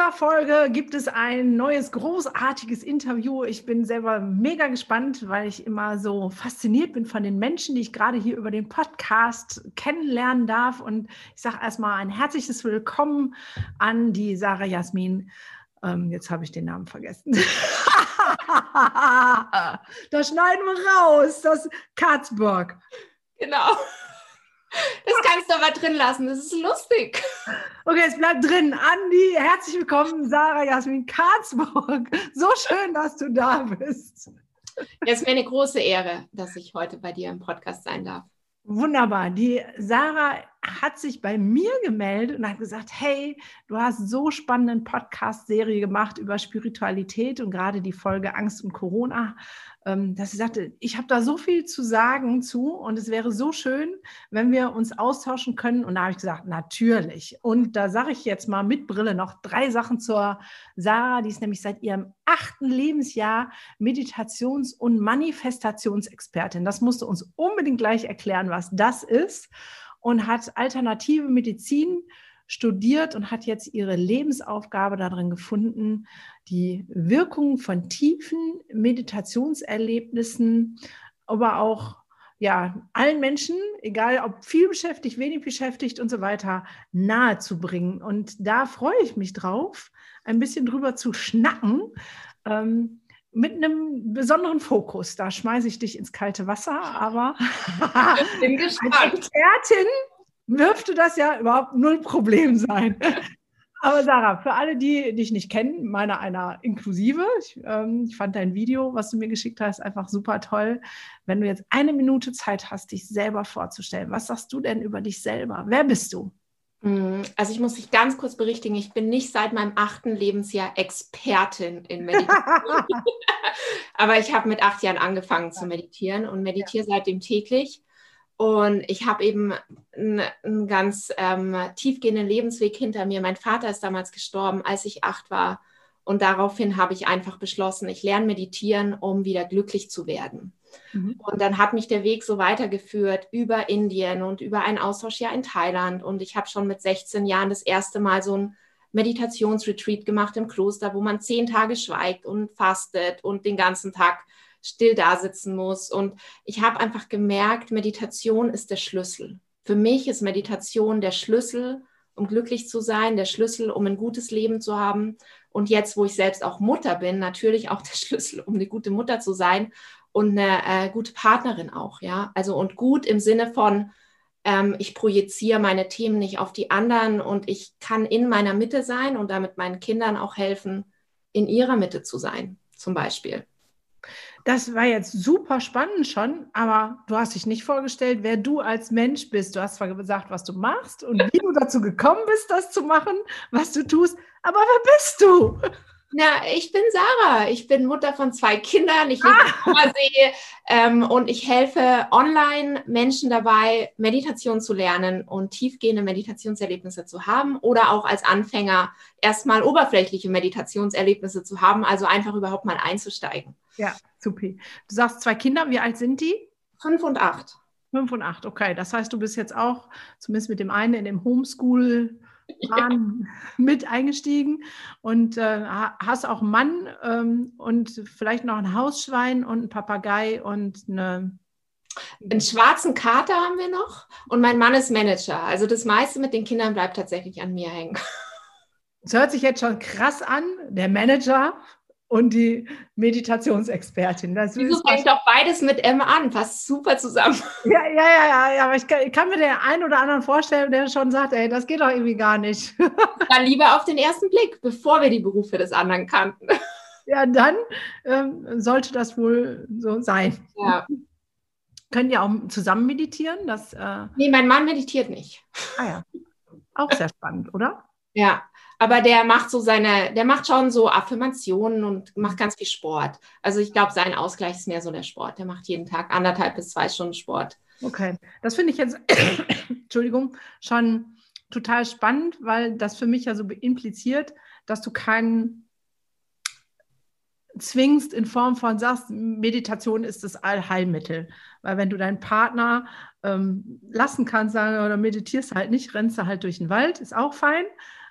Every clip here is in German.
Dieser Folge gibt es ein neues, großartiges Interview. Ich bin selber mega gespannt, weil ich immer so fasziniert bin von den Menschen, die ich gerade hier über den Podcast kennenlernen darf. Und ich sage erstmal ein herzliches Willkommen an die Sarah Jasmin. Ähm, jetzt habe ich den Namen vergessen. das schneiden wir raus, das Katzburg. Genau. Das kannst du aber drin lassen, das ist lustig. Okay, es bleibt drin. Andi, herzlich willkommen, Sarah Jasmin Karlsburg. So schön, dass du da bist. Es ist mir eine große Ehre, dass ich heute bei dir im Podcast sein darf. Wunderbar. Die Sarah hat sich bei mir gemeldet und hat gesagt, hey, du hast so spannenden Podcast-Serie gemacht über Spiritualität und gerade die Folge Angst und Corona ähm, dass sie sagte, ich habe da so viel zu sagen zu und es wäre so schön, wenn wir uns austauschen können. Und da habe ich gesagt, natürlich. Und da sage ich jetzt mal mit Brille noch drei Sachen zur Sarah, die ist nämlich seit ihrem achten Lebensjahr Meditations- und Manifestationsexpertin. Das musste uns unbedingt gleich erklären, was das ist und hat alternative Medizin studiert und hat jetzt ihre Lebensaufgabe darin gefunden, die Wirkung von tiefen Meditationserlebnissen, aber auch ja, allen Menschen, egal ob viel beschäftigt, wenig beschäftigt und so weiter, nahe zu bringen. Und da freue ich mich drauf, ein bisschen drüber zu schnacken. Ähm, mit einem besonderen Fokus. Da schmeiße ich dich ins kalte Wasser, aber als Expertin dürfte das ja überhaupt null Problem sein. Aber Sarah, für alle, die dich nicht kennen, meiner einer inklusive, ich, ähm, ich, fand dein Video, was du mir geschickt hast, einfach super toll. Wenn du jetzt eine Minute Zeit hast, dich selber vorzustellen, was sagst du denn über dich selber? Wer bist du? Mm, also ich muss dich ganz kurz berichtigen, ich bin nicht seit meinem achten Lebensjahr Expertin in Meditation. Aber ich habe mit acht Jahren angefangen zu meditieren und meditiere seitdem täglich. Und ich habe eben einen, einen ganz ähm, tiefgehenden Lebensweg hinter mir. Mein Vater ist damals gestorben, als ich acht war. Und daraufhin habe ich einfach beschlossen, ich lerne meditieren, um wieder glücklich zu werden. Mhm. Und dann hat mich der Weg so weitergeführt über Indien und über ein Austauschjahr in Thailand. Und ich habe schon mit 16 Jahren das erste Mal so ein Meditationsretreat gemacht im Kloster, wo man zehn Tage schweigt und fastet und den ganzen Tag still da sitzen muss. Und ich habe einfach gemerkt, Meditation ist der Schlüssel. Für mich ist Meditation der Schlüssel, um glücklich zu sein, der Schlüssel, um ein gutes Leben zu haben. Und jetzt, wo ich selbst auch Mutter bin, natürlich auch der Schlüssel, um eine gute Mutter zu sein und eine äh, gute Partnerin auch, ja. Also und gut im Sinne von, ähm, ich projiziere meine Themen nicht auf die anderen und ich kann in meiner Mitte sein und damit meinen Kindern auch helfen, in ihrer Mitte zu sein, zum Beispiel. Das war jetzt super spannend schon, aber du hast dich nicht vorgestellt, wer du als Mensch bist. Du hast zwar gesagt, was du machst und wie du dazu gekommen bist, das zu machen, was du tust, aber wer bist du? Na, ich bin Sarah. Ich bin Mutter von zwei Kindern. Ich lebe ah. in See ähm, und ich helfe online Menschen dabei, Meditation zu lernen und tiefgehende Meditationserlebnisse zu haben oder auch als Anfänger erstmal oberflächliche Meditationserlebnisse zu haben, also einfach überhaupt mal einzusteigen. Ja, super. Du sagst zwei Kinder, wie alt sind die? Fünf und acht. Fünf und acht, okay. Das heißt, du bist jetzt auch, zumindest mit dem einen in dem Homeschool ja. mit eingestiegen und äh, hast auch einen Mann ähm, und vielleicht noch ein Hausschwein und ein Papagei und eine. Einen schwarzen Kater haben wir noch und mein Mann ist Manager. Also das meiste mit den Kindern bleibt tatsächlich an mir hängen. Es hört sich jetzt schon krass an, der Manager und die Meditationsexpertin. Das Wieso fängt doch beides mit M an? Passt super zusammen. Ja, ja, ja, ja, aber ich kann, ich kann, mir den einen oder anderen vorstellen, der schon sagt, ey, das geht doch irgendwie gar nicht. Dann lieber auf den ersten Blick, bevor wir die Berufe des anderen kannten. Ja, dann ähm, sollte das wohl so sein. Ja. Können ja auch zusammen meditieren? Das, äh nee, mein Mann meditiert nicht. Ah ja, auch sehr spannend, oder? Ja, aber der macht so seine, der macht schon so Affirmationen und macht ganz viel Sport. Also ich glaube, sein Ausgleich ist mehr so der Sport. Der macht jeden Tag anderthalb bis zwei Stunden Sport. Okay, das finde ich jetzt, Entschuldigung, schon total spannend, weil das für mich ja so impliziert, dass du keinen zwingst in Form von sagst, Meditation ist das Allheilmittel. Weil wenn du deinen Partner ähm, lassen kannst, sagen, oder meditierst halt nicht, rennst du halt durch den Wald, ist auch fein.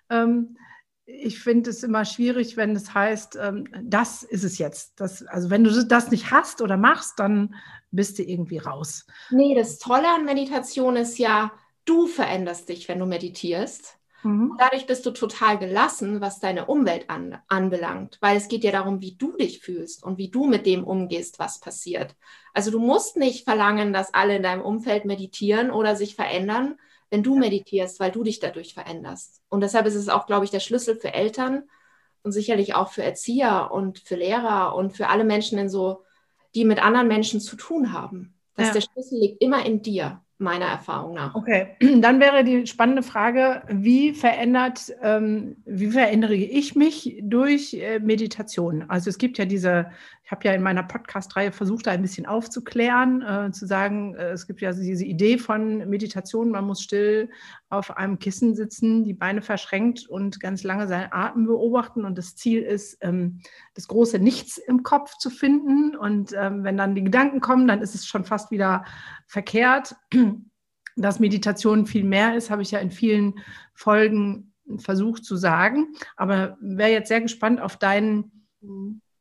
Ähm, ich finde es immer schwierig, wenn es heißt, ähm, das ist es jetzt. Das, also wenn du das nicht hast oder machst, dann bist du irgendwie raus. Nee, das Tolle an Meditation ist ja, du veränderst dich, wenn du meditierst. Mhm. Dadurch bist du total gelassen, was deine Umwelt an, anbelangt, weil es geht ja darum, wie du dich fühlst und wie du mit dem umgehst, was passiert. Also du musst nicht verlangen, dass alle in deinem Umfeld meditieren oder sich verändern, wenn du meditierst, weil du dich dadurch veränderst. Und deshalb ist es auch, glaube ich, der Schlüssel für Eltern und sicherlich auch für Erzieher und für Lehrer und für alle Menschen, in so, die mit anderen Menschen zu tun haben. Dass ja. der Schlüssel liegt immer in dir meiner Erfahrung nach. Okay, dann wäre die spannende Frage, wie verändert, ähm, wie verändere ich mich durch äh, Meditation? Also es gibt ja diese, ich habe ja in meiner Podcast-Reihe versucht, da ein bisschen aufzuklären, äh, zu sagen, äh, es gibt ja diese Idee von Meditation, man muss still auf einem Kissen sitzen, die Beine verschränkt und ganz lange seinen Atem beobachten. Und das Ziel ist, ähm, das große Nichts im Kopf zu finden. Und ähm, wenn dann die Gedanken kommen, dann ist es schon fast wieder verkehrt. Dass Meditation viel mehr ist, habe ich ja in vielen Folgen versucht zu sagen. Aber wäre jetzt sehr gespannt auf deinen,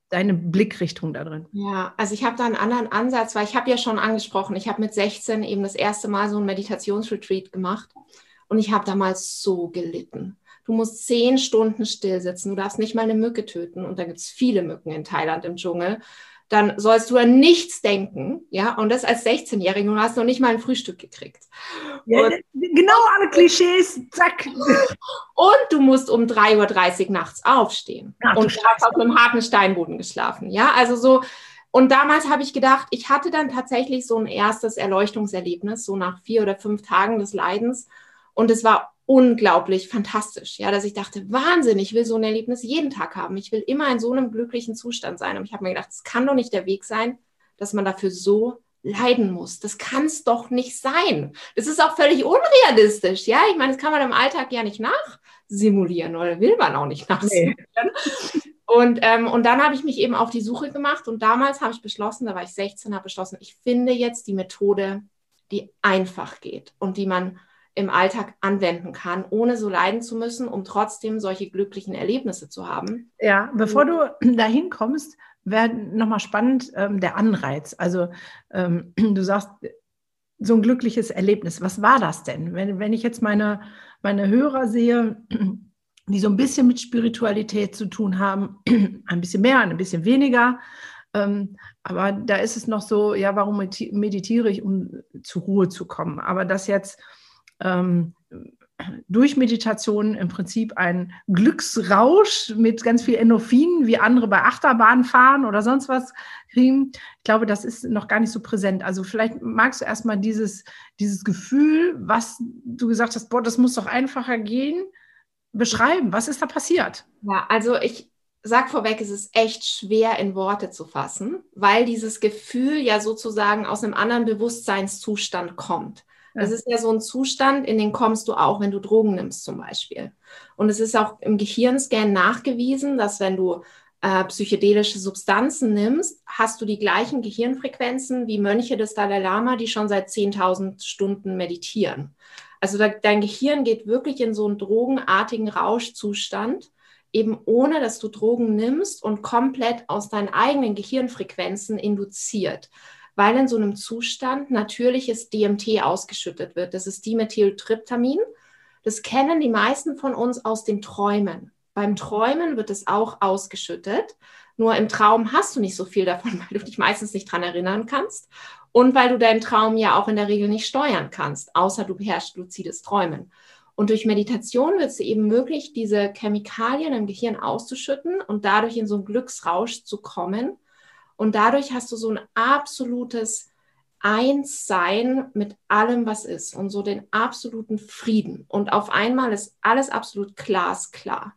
deine Blickrichtung da drin. Ja, also ich habe da einen anderen Ansatz, weil ich habe ja schon angesprochen, ich habe mit 16 eben das erste Mal so ein Meditationsretreat gemacht und ich habe damals so gelitten. Du musst zehn Stunden still sitzen, du darfst nicht mal eine Mücke töten und da gibt es viele Mücken in Thailand im Dschungel dann sollst du an nichts denken, ja, und das als 16-Jährige und hast noch nicht mal ein Frühstück gekriegt. Ja, genau alle Klischees, zack. Und du musst um 3.30 Uhr nachts aufstehen Ach, und du hast auf einem harten Steinboden geschlafen, ja, also so, und damals habe ich gedacht, ich hatte dann tatsächlich so ein erstes Erleuchtungserlebnis, so nach vier oder fünf Tagen des Leidens und es war unglaublich fantastisch, ja, dass ich dachte, Wahnsinn, ich will so ein Erlebnis jeden Tag haben. Ich will immer in so einem glücklichen Zustand sein. Und ich habe mir gedacht, es kann doch nicht der Weg sein, dass man dafür so leiden muss. Das kann es doch nicht sein. Das ist auch völlig unrealistisch, ja. Ich meine, das kann man im Alltag ja nicht nachsimulieren oder will man auch nicht nachsimulieren. Nee. Und, ähm, und dann habe ich mich eben auf die Suche gemacht und damals habe ich beschlossen, da war ich 16, habe beschlossen, ich finde jetzt die Methode, die einfach geht und die man im Alltag anwenden kann, ohne so leiden zu müssen, um trotzdem solche glücklichen Erlebnisse zu haben. Ja, bevor du dahin kommst, wäre nochmal spannend ähm, der Anreiz. Also ähm, du sagst, so ein glückliches Erlebnis. Was war das denn? Wenn, wenn ich jetzt meine, meine Hörer sehe, die so ein bisschen mit Spiritualität zu tun haben, ein bisschen mehr, ein bisschen weniger, ähm, aber da ist es noch so, ja, warum meditiere ich, um zur Ruhe zu kommen? Aber das jetzt ähm, durch Meditation im Prinzip ein Glücksrausch mit ganz viel Endorphinen, wie andere bei Achterbahn fahren oder sonst was kriegen. Ich glaube, das ist noch gar nicht so präsent. Also vielleicht magst du erstmal dieses, dieses Gefühl, was du gesagt hast, boah, das muss doch einfacher gehen, beschreiben. Was ist da passiert? Ja, also ich sag vorweg, es ist echt schwer in Worte zu fassen, weil dieses Gefühl ja sozusagen aus einem anderen Bewusstseinszustand kommt. Das ist ja so ein Zustand, in den kommst du auch, wenn du Drogen nimmst zum Beispiel. Und es ist auch im Gehirnscan nachgewiesen, dass wenn du äh, psychedelische Substanzen nimmst, hast du die gleichen Gehirnfrequenzen wie Mönche des Dalai Lama, die schon seit 10.000 Stunden meditieren. Also da, dein Gehirn geht wirklich in so einen drogenartigen Rauschzustand, eben ohne dass du Drogen nimmst und komplett aus deinen eigenen Gehirnfrequenzen induziert weil in so einem Zustand natürliches DMT ausgeschüttet wird. Das ist Dimethyltryptamin. Das kennen die meisten von uns aus den Träumen. Beim Träumen wird es auch ausgeschüttet. Nur im Traum hast du nicht so viel davon, weil du dich meistens nicht dran erinnern kannst und weil du deinen Traum ja auch in der Regel nicht steuern kannst, außer du beherrschst luzides Träumen. Und durch Meditation wird es eben möglich, diese Chemikalien im Gehirn auszuschütten und dadurch in so einen Glücksrausch zu kommen und dadurch hast du so ein absolutes eins sein mit allem, was ist und so den absoluten Frieden. Und auf einmal ist alles absolut glasklar.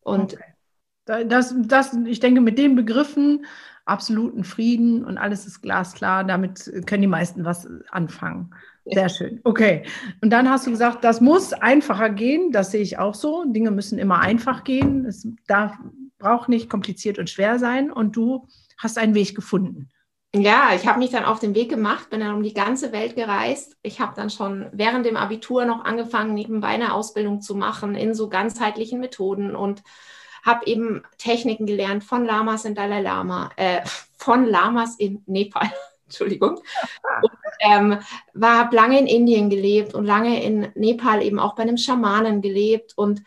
Und okay. das, das, ich denke, mit den Begriffen absoluten Frieden und alles ist glasklar, damit können die meisten was anfangen. Sehr schön. Okay. Und dann hast du gesagt, das muss einfacher gehen. Das sehe ich auch so. Dinge müssen immer einfach gehen. Es darf, braucht nicht kompliziert und schwer sein. Und du hast einen Weg gefunden. Ja, ich habe mich dann auf den Weg gemacht, bin dann um die ganze Welt gereist. Ich habe dann schon während dem Abitur noch angefangen, nebenbei eine Ausbildung zu machen in so ganzheitlichen Methoden und habe eben Techniken gelernt von Lamas in Dalai Lama, äh, von Lamas in Nepal, Entschuldigung. Und, ähm, war, lange in Indien gelebt und lange in Nepal eben auch bei einem Schamanen gelebt. Und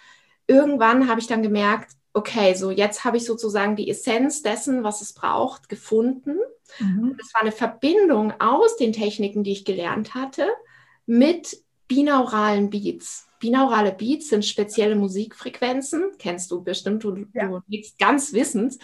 irgendwann habe ich dann gemerkt, okay, so jetzt habe ich sozusagen die Essenz dessen, was es braucht, gefunden. Mhm. Das war eine Verbindung aus den Techniken, die ich gelernt hatte, mit binauralen Beats. Binaurale Beats sind spezielle Musikfrequenzen, kennst du bestimmt, du, ja. du liegst ganz wissend.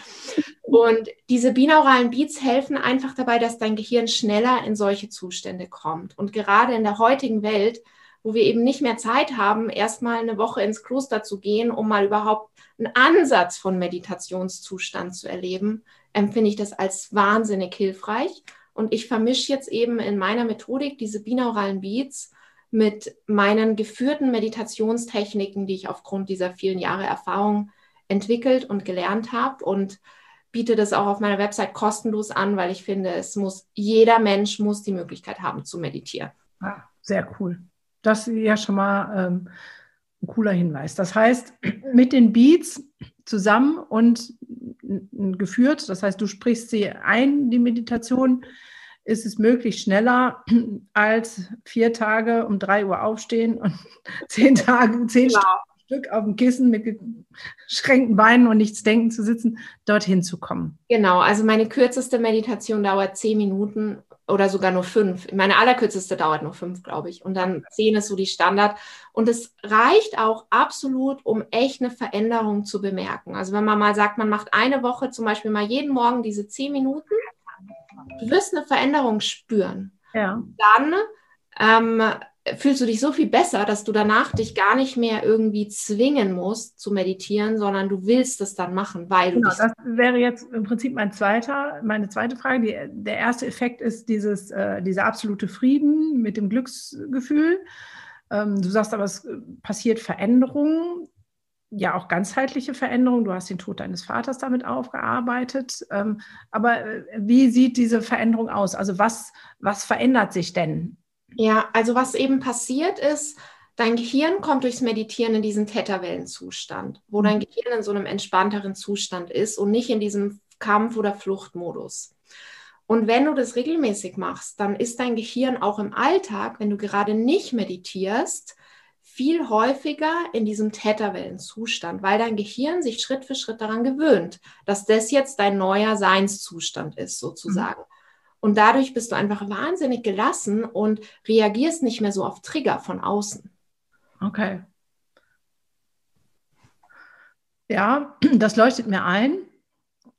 Und diese binauralen Beats helfen einfach dabei, dass dein Gehirn schneller in solche Zustände kommt. Und gerade in der heutigen Welt, wo wir eben nicht mehr Zeit haben, erstmal eine Woche ins Kloster zu gehen, um mal überhaupt einen Ansatz von Meditationszustand zu erleben, empfinde ich das als wahnsinnig hilfreich. Und ich vermische jetzt eben in meiner Methodik diese binauralen Beats mit meinen geführten Meditationstechniken, die ich aufgrund dieser vielen Jahre Erfahrung entwickelt und gelernt habe und biete das auch auf meiner Website kostenlos an, weil ich finde, es muss jeder Mensch muss die Möglichkeit haben zu meditieren. Ah, sehr cool. Das ist ja schon mal ähm, ein cooler Hinweis. Das heißt, mit den Beats zusammen und geführt, das heißt, du sprichst sie ein, die Meditation, ist es möglich, schneller als vier Tage um drei Uhr aufstehen und zehn Tage, zehn genau. Stück auf dem Kissen mit geschränkten Beinen und nichts denken zu sitzen, dorthin zu kommen. Genau, also meine kürzeste Meditation dauert zehn Minuten oder sogar nur fünf. Meine allerkürzeste dauert nur fünf, glaube ich. Und dann zehn ist so die Standard. Und es reicht auch absolut, um echt eine Veränderung zu bemerken. Also wenn man mal sagt, man macht eine Woche zum Beispiel mal jeden Morgen diese zehn Minuten, du wirst eine Veränderung spüren. Ja. Dann ähm, fühlst du dich so viel besser, dass du danach dich gar nicht mehr irgendwie zwingen musst zu meditieren, sondern du willst es dann machen, weil genau, das wäre jetzt im Prinzip mein zweiter, meine zweite Frage. Die, der erste Effekt ist dieses, äh, dieser absolute Frieden mit dem Glücksgefühl. Ähm, du sagst aber, es passiert Veränderung ja auch ganzheitliche Veränderung. Du hast den Tod deines Vaters damit aufgearbeitet. Ähm, aber äh, wie sieht diese Veränderung aus? Also was, was verändert sich denn? Ja, also was eben passiert ist, dein Gehirn kommt durchs Meditieren in diesen Theta-Wellenzustand, wo dein mhm. Gehirn in so einem entspannteren Zustand ist und nicht in diesem Kampf- oder Fluchtmodus. Und wenn du das regelmäßig machst, dann ist dein Gehirn auch im Alltag, wenn du gerade nicht meditierst, viel häufiger in diesem Täterwellenzustand, weil dein Gehirn sich Schritt für Schritt daran gewöhnt, dass das jetzt dein neuer Seinszustand ist, sozusagen. Mhm. Und dadurch bist du einfach wahnsinnig gelassen und reagierst nicht mehr so auf Trigger von außen. Okay. Ja, das leuchtet mir ein.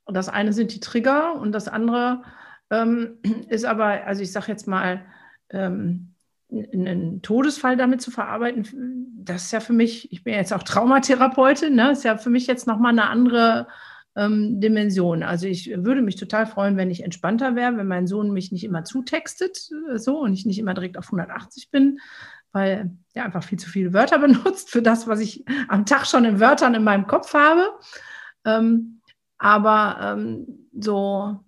Das eine sind die Trigger und das andere ähm, ist aber, also ich sage jetzt mal, ähm, einen Todesfall damit zu verarbeiten, das ist ja für mich, ich bin jetzt auch Traumatherapeutin, ne, ist ja für mich jetzt nochmal eine andere ähm, Dimension. Also ich würde mich total freuen, wenn ich entspannter wäre, wenn mein Sohn mich nicht immer zutextet äh, so und ich nicht immer direkt auf 180 bin, weil er einfach viel zu viele Wörter benutzt für das, was ich am Tag schon in Wörtern in meinem Kopf habe. Ähm, aber ähm, so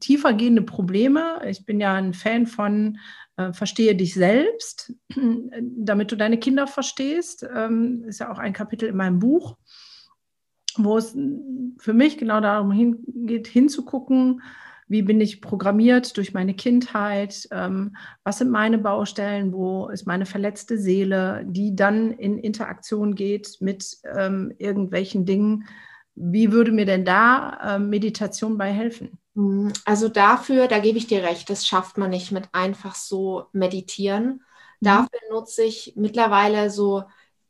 tiefer gehende Probleme, ich bin ja ein Fan von äh, verstehe dich selbst, damit du deine Kinder verstehst. Ähm, ist ja auch ein Kapitel in meinem Buch, wo es für mich genau darum hingeht, hinzugucken, wie bin ich programmiert durch meine Kindheit, ähm, was sind meine Baustellen, wo ist meine verletzte Seele, die dann in Interaktion geht mit ähm, irgendwelchen Dingen. Wie würde mir denn da äh, Meditation bei helfen? Mhm. Also dafür, da gebe ich dir recht, das schafft man nicht mit einfach so meditieren. Mhm. Dafür nutze ich mittlerweile so,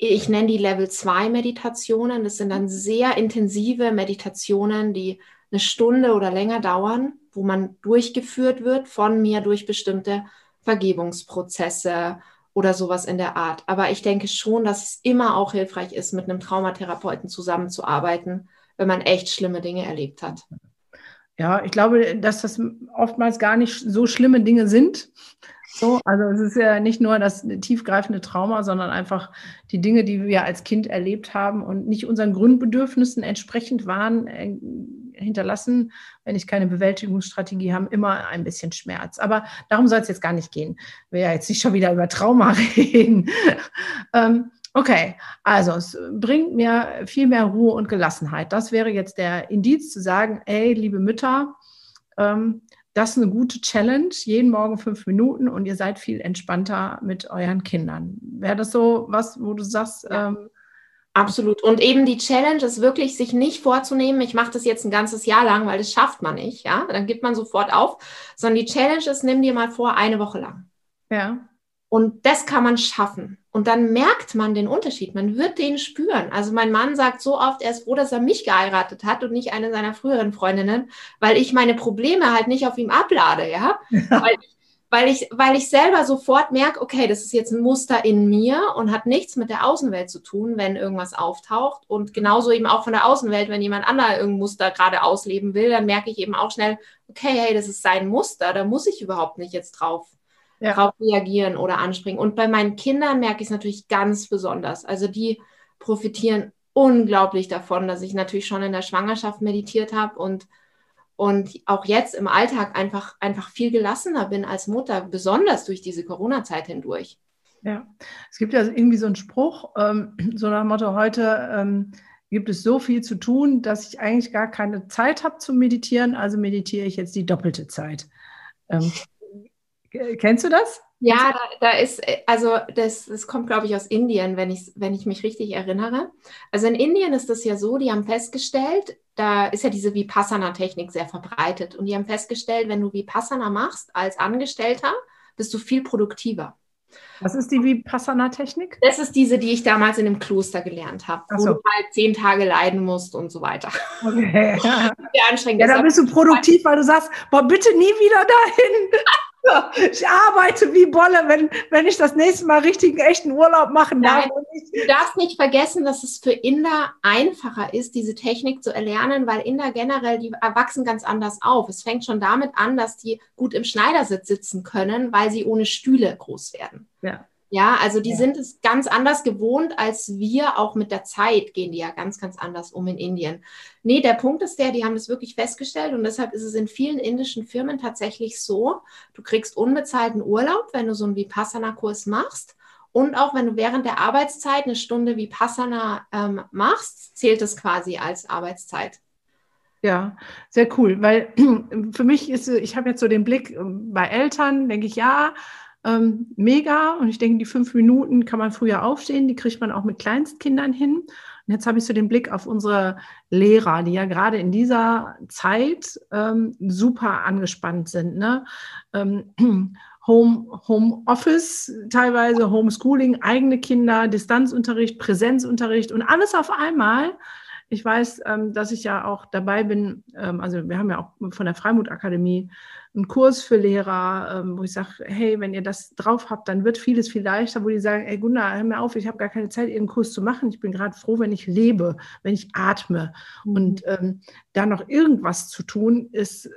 ich nenne die Level 2 Meditationen. Das sind dann sehr intensive Meditationen, die eine Stunde oder länger dauern. wo man durchgeführt wird von mir durch bestimmte Vergebungsprozesse oder sowas in der Art. Aber ich denke schon, dass es immer auch hilfreich ist, mit einem Traumatherapeuten zusammenzuarbeiten, wenn man echt schlimme Dinge erlebt hat. Ja, ich glaube, dass das oftmals gar nicht so schlimme Dinge sind. So, also es ist ja nicht nur das tiefgreifende Trauma, sondern einfach die Dinge, die wir als Kind erlebt haben und nicht unseren Grundbedürfnissen entsprechend waren, äh, hinterlassen, wenn ich keine Bewältigungsstrategie habe, immer ein bisschen Schmerz. Aber darum soll es jetzt gar nicht gehen. Wir ja jetzt nicht schon wieder über Trauma reden. ähm, Okay, also es bringt mir viel mehr Ruhe und Gelassenheit. Das wäre jetzt der Indiz zu sagen, ey, liebe Mütter, ähm, das ist eine gute Challenge, jeden Morgen fünf Minuten und ihr seid viel entspannter mit euren Kindern. Wäre das so was, wo du sagst? Ähm, Absolut. Und eben die Challenge ist wirklich, sich nicht vorzunehmen, ich mache das jetzt ein ganzes Jahr lang, weil das schafft man nicht, ja, dann gibt man sofort auf, sondern die Challenge ist, nimm dir mal vor, eine Woche lang. Ja. Und das kann man schaffen. Und dann merkt man den Unterschied. Man wird den spüren. Also mein Mann sagt so oft, er ist froh, dass er mich geheiratet hat und nicht eine seiner früheren Freundinnen, weil ich meine Probleme halt nicht auf ihm ablade, ja. ja. Weil, weil, ich, weil ich selber sofort merke, okay, das ist jetzt ein Muster in mir und hat nichts mit der Außenwelt zu tun, wenn irgendwas auftaucht. Und genauso eben auch von der Außenwelt, wenn jemand anderer irgendein Muster gerade ausleben will, dann merke ich eben auch schnell, okay, hey, das ist sein Muster, da muss ich überhaupt nicht jetzt drauf ja. darauf reagieren oder anspringen. Und bei meinen Kindern merke ich es natürlich ganz besonders. Also die profitieren unglaublich davon, dass ich natürlich schon in der Schwangerschaft meditiert habe und, und auch jetzt im Alltag einfach, einfach viel gelassener bin als Mutter, besonders durch diese Corona-Zeit hindurch. Ja, es gibt ja irgendwie so einen Spruch, ähm, so nach dem Motto, heute ähm, gibt es so viel zu tun, dass ich eigentlich gar keine Zeit habe zum Meditieren, also meditiere ich jetzt die doppelte Zeit. Ähm, Kennst du das? Ja, da, da ist, also das, das kommt, glaube ich, aus Indien, wenn ich, wenn ich mich richtig erinnere. Also in Indien ist das ja so, die haben festgestellt, da ist ja diese Vipassana-Technik sehr verbreitet. Und die haben festgestellt, wenn du Vipassana machst als Angestellter, bist du viel produktiver. Was ist die Vipassana-Technik? Das ist diese, die ich damals in dem Kloster gelernt habe, so. wo du halt zehn Tage leiden musst und so weiter. Okay. Sehr anstrengend. Ja, da bist du produktiv, weil du sagst, boah, bitte nie wieder dahin. Ich arbeite wie Bolle, wenn, wenn ich das nächste Mal richtigen, echten Urlaub machen darf. du darfst nicht vergessen, dass es für Inder einfacher ist, diese Technik zu erlernen, weil Inder generell, die wachsen ganz anders auf. Es fängt schon damit an, dass die gut im Schneidersitz sitzen können, weil sie ohne Stühle groß werden. Ja. Ja, also die ja. sind es ganz anders gewohnt als wir. Auch mit der Zeit gehen die ja ganz, ganz anders um in Indien. Nee, der Punkt ist der, die haben das wirklich festgestellt und deshalb ist es in vielen indischen Firmen tatsächlich so, du kriegst unbezahlten Urlaub, wenn du so einen Vipassana-Kurs machst. Und auch wenn du während der Arbeitszeit eine Stunde Vipassana ähm, machst, zählt es quasi als Arbeitszeit. Ja, sehr cool, weil für mich ist, ich habe jetzt so den Blick ähm, bei Eltern, denke ich, ja, ähm, mega. Und ich denke, die fünf Minuten kann man früher aufstehen, die kriegt man auch mit Kleinstkindern hin. Und jetzt habe ich so den Blick auf unsere Lehrer, die ja gerade in dieser Zeit ähm, super angespannt sind. Ne? Ähm, Home, Home Office, teilweise Homeschooling, eigene Kinder, Distanzunterricht, Präsenzunterricht und alles auf einmal. Ich weiß, ähm, dass ich ja auch dabei bin, ähm, also wir haben ja auch von der Freimut Akademie einen Kurs für Lehrer, ähm, wo ich sage, hey, wenn ihr das drauf habt, dann wird vieles viel leichter, wo die sagen, ey Gunnar, hör mir auf, ich habe gar keine Zeit, ihren Kurs zu machen. Ich bin gerade froh, wenn ich lebe, wenn ich atme. Mhm. Und ähm, da noch irgendwas zu tun, ist äh,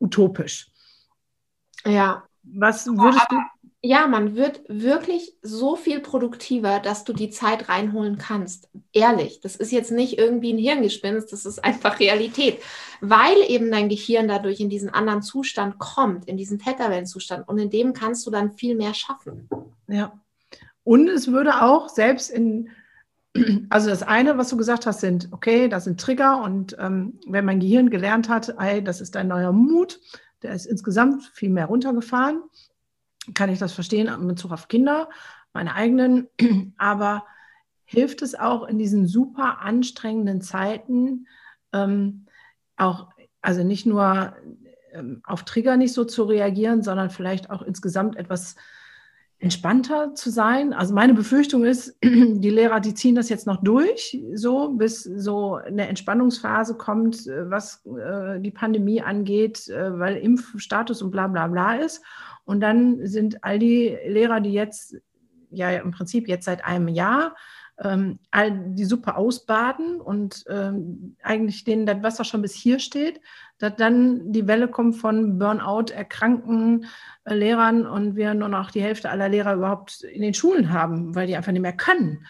utopisch. Ja. Was würdest du ja, man wird wirklich so viel produktiver, dass du die Zeit reinholen kannst. Ehrlich, das ist jetzt nicht irgendwie ein Hirngespinst, das ist einfach Realität, weil eben dein Gehirn dadurch in diesen anderen Zustand kommt, in diesen Theta-Wellenzustand und in dem kannst du dann viel mehr schaffen. Ja. Und es würde auch selbst in, also das eine, was du gesagt hast, sind, okay, das sind Trigger und ähm, wenn mein Gehirn gelernt hat, ey, das ist dein neuer Mut, der ist insgesamt viel mehr runtergefahren kann ich das verstehen in Bezug auf Kinder, meine eigenen, aber hilft es auch in diesen super anstrengenden Zeiten, ähm, auch, also nicht nur ähm, auf Trigger nicht so zu reagieren, sondern vielleicht auch insgesamt etwas entspannter zu sein. Also meine Befürchtung ist, die Lehrer, die ziehen das jetzt noch durch, so bis so eine Entspannungsphase kommt, äh, was äh, die Pandemie angeht, äh, weil Impfstatus und bla bla bla ist. Und dann sind all die Lehrer, die jetzt ja im Prinzip jetzt seit einem Jahr ähm, all die Suppe ausbaden und ähm, eigentlich denen das Wasser schon bis hier steht, dass dann die Welle kommt von Burnout, erkrankten äh, Lehrern und wir nur noch die Hälfte aller Lehrer überhaupt in den Schulen haben, weil die einfach nicht mehr können.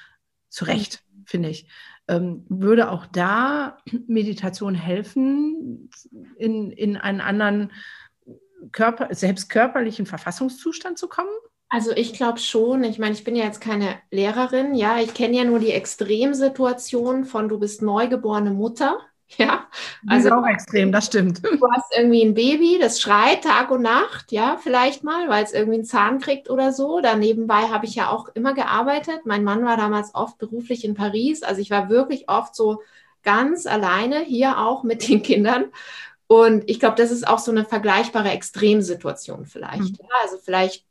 Zu Recht, finde ich. Ähm, würde auch da Meditation helfen, in, in einen anderen Körper, selbst körperlichen Verfassungszustand zu kommen? Also ich glaube schon. Ich meine, ich bin ja jetzt keine Lehrerin. Ja, ich kenne ja nur die Extremsituation von du bist neugeborene Mutter. Ja, also auch extrem, das stimmt. Du hast irgendwie ein Baby, das schreit Tag und Nacht, ja, vielleicht mal, weil es irgendwie einen Zahn kriegt oder so. Da nebenbei habe ich ja auch immer gearbeitet. Mein Mann war damals oft beruflich in Paris. Also ich war wirklich oft so ganz alleine hier auch mit den Kindern. Und ich glaube, das ist auch so eine vergleichbare Extremsituation vielleicht. Mhm. Ja, also vielleicht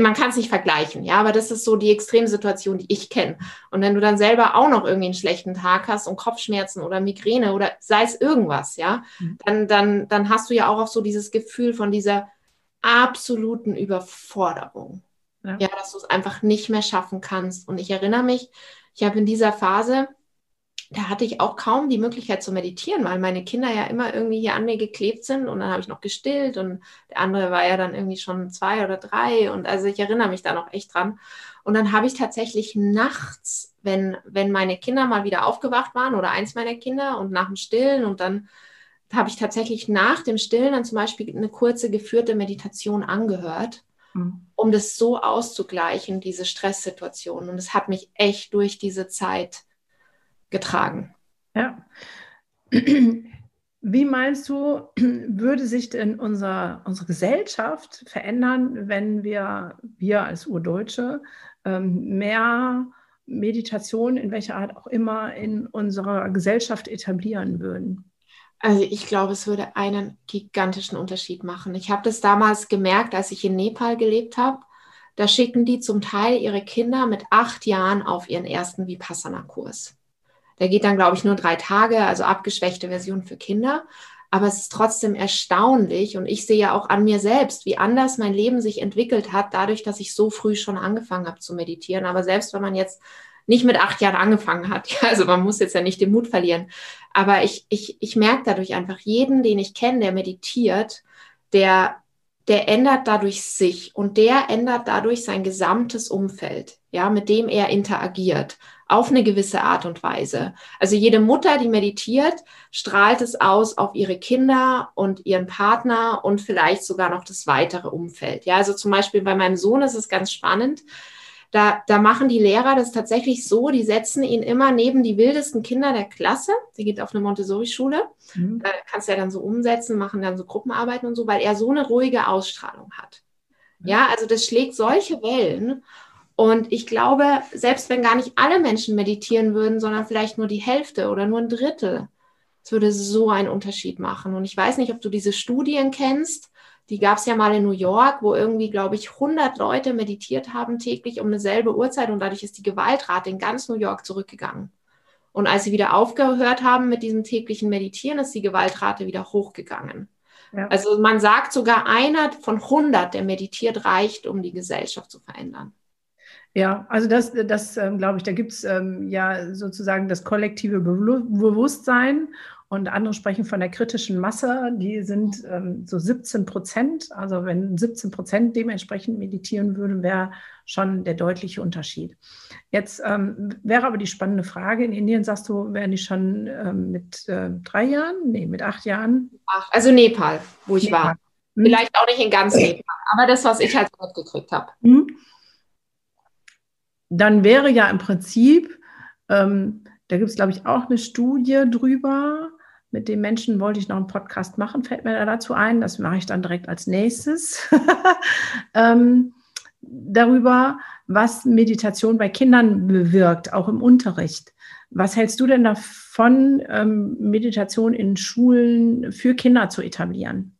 man kann es nicht vergleichen, ja, aber das ist so die Extremsituation, die ich kenne. Und wenn du dann selber auch noch irgendwie einen schlechten Tag hast und Kopfschmerzen oder Migräne oder sei es irgendwas, ja, mhm. dann, dann, dann hast du ja auch, auch so dieses Gefühl von dieser absoluten Überforderung. Ja, ja dass du es einfach nicht mehr schaffen kannst. Und ich erinnere mich, ich habe in dieser Phase, da hatte ich auch kaum die Möglichkeit zu meditieren, weil meine Kinder ja immer irgendwie hier an mir geklebt sind und dann habe ich noch gestillt und der andere war ja dann irgendwie schon zwei oder drei und also ich erinnere mich da noch echt dran. Und dann habe ich tatsächlich nachts, wenn, wenn meine Kinder mal wieder aufgewacht waren oder eins meiner Kinder und nach dem Stillen und dann habe ich tatsächlich nach dem Stillen dann zum Beispiel eine kurze geführte Meditation angehört, mhm. um das so auszugleichen, diese Stresssituation. Und es hat mich echt durch diese Zeit getragen. Ja. Wie meinst du, würde sich denn unser, unsere Gesellschaft verändern, wenn wir, wir als Urdeutsche, ähm, mehr Meditation in welcher Art auch immer in unserer Gesellschaft etablieren würden? Also ich glaube, es würde einen gigantischen Unterschied machen. Ich habe das damals gemerkt, als ich in Nepal gelebt habe. Da schicken die zum Teil ihre Kinder mit acht Jahren auf ihren ersten Vipassana-Kurs. Der geht dann, glaube ich, nur drei Tage, also abgeschwächte Version für Kinder. Aber es ist trotzdem erstaunlich und ich sehe ja auch an mir selbst, wie anders mein Leben sich entwickelt hat, dadurch, dass ich so früh schon angefangen habe zu meditieren. Aber selbst wenn man jetzt nicht mit acht Jahren angefangen hat, also man muss jetzt ja nicht den Mut verlieren. Aber ich, ich, ich merke dadurch einfach jeden, den ich kenne, der meditiert, der, der ändert dadurch sich und der ändert dadurch sein gesamtes Umfeld, ja, mit dem er interagiert auf eine gewisse Art und Weise. Also jede Mutter, die meditiert, strahlt es aus auf ihre Kinder und ihren Partner und vielleicht sogar noch das weitere Umfeld. Ja, also zum Beispiel bei meinem Sohn ist es ganz spannend. Da, da machen die Lehrer das tatsächlich so, die setzen ihn immer neben die wildesten Kinder der Klasse. Der geht auf eine Montessori-Schule. Mhm. Da kannst du ja dann so umsetzen, machen dann so Gruppenarbeiten und so, weil er so eine ruhige Ausstrahlung hat. Ja, also das schlägt solche Wellen. Und ich glaube, selbst wenn gar nicht alle Menschen meditieren würden, sondern vielleicht nur die Hälfte oder nur ein Drittel, es würde so einen Unterschied machen. Und ich weiß nicht, ob du diese Studien kennst. Die gab es ja mal in New York, wo irgendwie, glaube ich, 100 Leute meditiert haben täglich um eine selbe Uhrzeit und dadurch ist die Gewaltrate in ganz New York zurückgegangen. Und als sie wieder aufgehört haben mit diesem täglichen Meditieren, ist die Gewaltrate wieder hochgegangen. Ja. Also man sagt sogar, einer von 100, der meditiert, reicht, um die Gesellschaft zu verändern. Ja, also das, das ähm, glaube ich, da gibt es ähm, ja sozusagen das kollektive Bewusstsein und andere sprechen von der kritischen Masse, die sind ähm, so 17 Prozent. Also wenn 17 Prozent dementsprechend meditieren würden, wäre schon der deutliche Unterschied. Jetzt ähm, wäre aber die spannende Frage, in Indien sagst du, wären die schon ähm, mit äh, drei Jahren? Nee, mit acht Jahren? Ach, also Nepal, wo ich Nepal. war. Hm. Vielleicht auch nicht in ganz Nepal, aber das, was ich halt mitgekriegt habe. Hm dann wäre ja im Prinzip, ähm, da gibt es, glaube ich, auch eine Studie drüber. Mit den Menschen wollte ich noch einen Podcast machen, fällt mir da dazu ein. Das mache ich dann direkt als nächstes. ähm, darüber, was Meditation bei Kindern bewirkt, auch im Unterricht. Was hältst du denn davon, ähm, Meditation in Schulen für Kinder zu etablieren?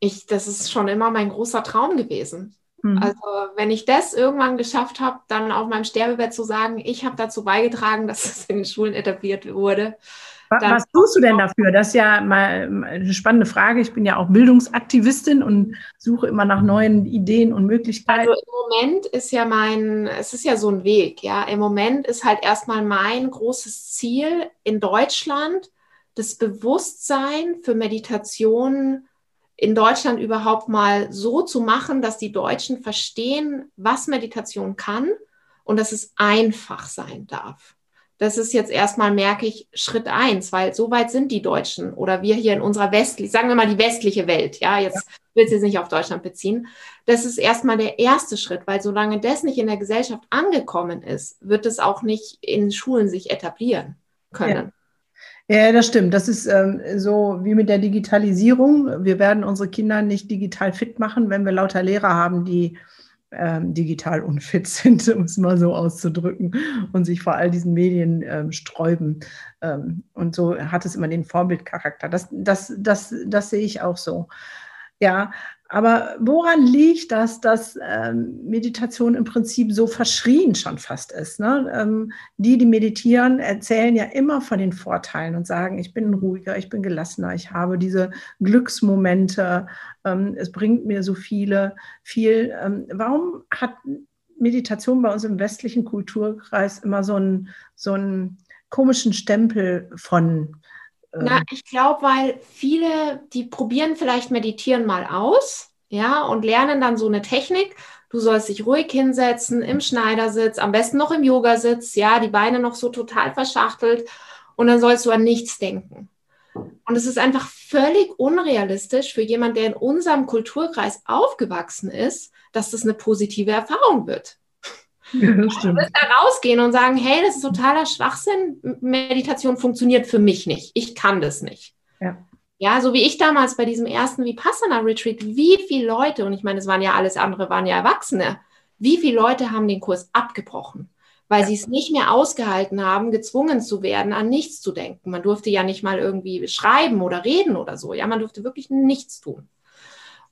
Ich, das ist schon immer mein großer Traum gewesen. Mhm. Also wenn ich das irgendwann geschafft habe, dann auf meinem Sterbebett zu sagen, ich habe dazu beigetragen, dass es in den Schulen etabliert wurde. Was, was tust du denn dafür? Das ist ja mal eine spannende Frage. Ich bin ja auch Bildungsaktivistin und suche immer nach neuen Ideen und Möglichkeiten. Also im Moment ist ja mein, es ist ja so ein Weg, ja. Im Moment ist halt erstmal mein großes Ziel in Deutschland, das Bewusstsein für Meditation in Deutschland überhaupt mal so zu machen, dass die Deutschen verstehen, was Meditation kann und dass es einfach sein darf. Das ist jetzt erstmal, merke ich, Schritt eins, weil so weit sind die Deutschen oder wir hier in unserer westlichen, sagen wir mal die westliche Welt, ja, jetzt ja. will es jetzt nicht auf Deutschland beziehen. Das ist erstmal der erste Schritt, weil solange das nicht in der Gesellschaft angekommen ist, wird es auch nicht in Schulen sich etablieren können. Ja. Ja, das stimmt. Das ist ähm, so wie mit der Digitalisierung. Wir werden unsere Kinder nicht digital fit machen, wenn wir lauter Lehrer haben, die ähm, digital unfit sind, um es mal so auszudrücken, und sich vor all diesen Medien ähm, sträuben. Ähm, und so hat es immer den Vorbildcharakter. Das, das, das, das sehe ich auch so. Ja, aber woran liegt das, dass ähm, Meditation im Prinzip so verschrien schon fast ist? Ne? Ähm, die, die meditieren, erzählen ja immer von den Vorteilen und sagen, ich bin ruhiger, ich bin gelassener, ich habe diese Glücksmomente, ähm, es bringt mir so viele, viel. Ähm, warum hat Meditation bei uns im westlichen Kulturkreis immer so einen, so einen komischen Stempel von na, ähm. ich glaube, weil viele, die probieren vielleicht Meditieren mal aus, ja, und lernen dann so eine Technik. Du sollst dich ruhig hinsetzen, im Schneidersitz, am besten noch im Yogasitz, ja, die Beine noch so total verschachtelt und dann sollst du an nichts denken. Und es ist einfach völlig unrealistisch für jemanden, der in unserem Kulturkreis aufgewachsen ist, dass das eine positive Erfahrung wird. Ja, das stimmt. Wirst da rausgehen und sagen, hey, das ist totaler Schwachsinn. Meditation funktioniert für mich nicht. Ich kann das nicht. Ja. Ja, so wie ich damals bei diesem ersten Vipassana-Retreat, wie viele Leute, und ich meine, es waren ja alles andere, waren ja Erwachsene, wie viele Leute haben den Kurs abgebrochen, weil ja. sie es nicht mehr ausgehalten haben, gezwungen zu werden, an nichts zu denken. Man durfte ja nicht mal irgendwie schreiben oder reden oder so. Ja, man durfte wirklich nichts tun.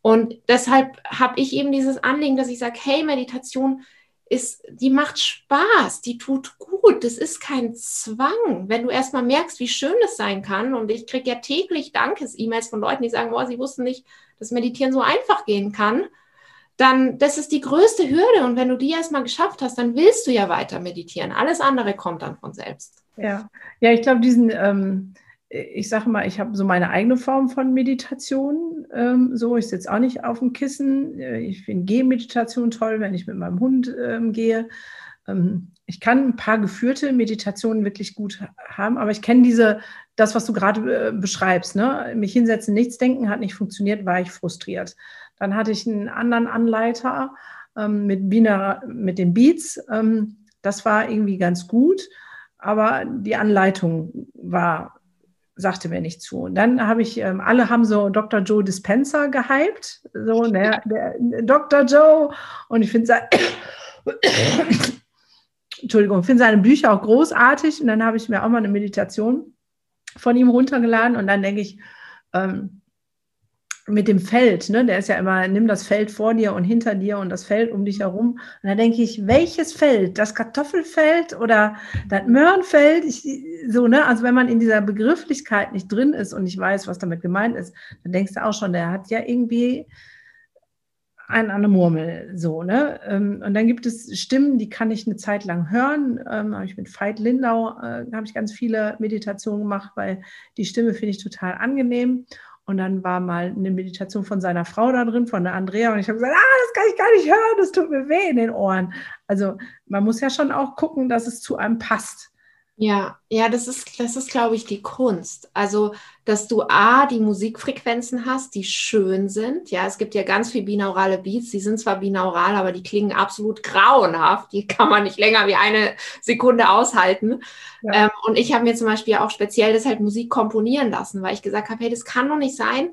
Und deshalb habe ich eben dieses Anliegen, dass ich sage, hey, Meditation ist, die macht Spaß, die tut gut, das ist kein Zwang. Wenn du erstmal merkst, wie schön es sein kann, und ich kriege ja täglich Dankes-E-Mails von Leuten, die sagen, boah, sie wussten nicht, dass Meditieren so einfach gehen kann, dann das ist die größte Hürde. Und wenn du die erstmal geschafft hast, dann willst du ja weiter meditieren. Alles andere kommt dann von selbst. Ja, ja, ich glaube, diesen ähm ich sage mal, ich habe so meine eigene Form von Meditation. Ähm, so, ich sitze auch nicht auf dem Kissen. Äh, ich finde Gehmeditation toll, wenn ich mit meinem Hund ähm, gehe. Ähm, ich kann ein paar geführte Meditationen wirklich gut haben, aber ich kenne diese, das, was du gerade äh, beschreibst, ne? mich hinsetzen, nichts denken, hat nicht funktioniert, war ich frustriert. Dann hatte ich einen anderen Anleiter ähm, mit, Bina, mit den Beats. Ähm, das war irgendwie ganz gut, aber die Anleitung war sagte mir nicht zu. Und dann habe ich, ähm, alle haben so Dr. Joe Dispenza gehypt, so, ne, der, Dr. Joe. Und ich finde seine, Entschuldigung, finde seine Bücher auch großartig. Und dann habe ich mir auch mal eine Meditation von ihm runtergeladen. Und dann denke ich, ähm, mit dem Feld, ne, der ist ja immer, nimm das Feld vor dir und hinter dir und das Feld um dich herum. Und da denke ich, welches Feld? Das Kartoffelfeld oder das Möhrenfeld? Ich, so, ne? Also wenn man in dieser Begrifflichkeit nicht drin ist und nicht weiß, was damit gemeint ist, dann denkst du auch schon, der hat ja irgendwie einen an Murmel, so, ne? Ähm, und dann gibt es Stimmen, die kann ich eine Zeit lang hören. Ähm, habe ich mit Veit Lindau, äh, habe ich ganz viele Meditationen gemacht, weil die Stimme finde ich total angenehm. Und dann war mal eine Meditation von seiner Frau da drin, von der Andrea. Und ich habe gesagt, ah, das kann ich gar nicht hören, das tut mir weh in den Ohren. Also man muss ja schon auch gucken, dass es zu einem passt. Ja, ja, das ist, das ist, glaube ich, die Kunst. Also, dass du A, die Musikfrequenzen hast, die schön sind. Ja, es gibt ja ganz viel binaurale Beats, die sind zwar binaural, aber die klingen absolut grauenhaft. Die kann man nicht länger wie eine Sekunde aushalten. Ja. Ähm, und ich habe mir zum Beispiel auch speziell deshalb Musik komponieren lassen, weil ich gesagt habe, hey, das kann doch nicht sein,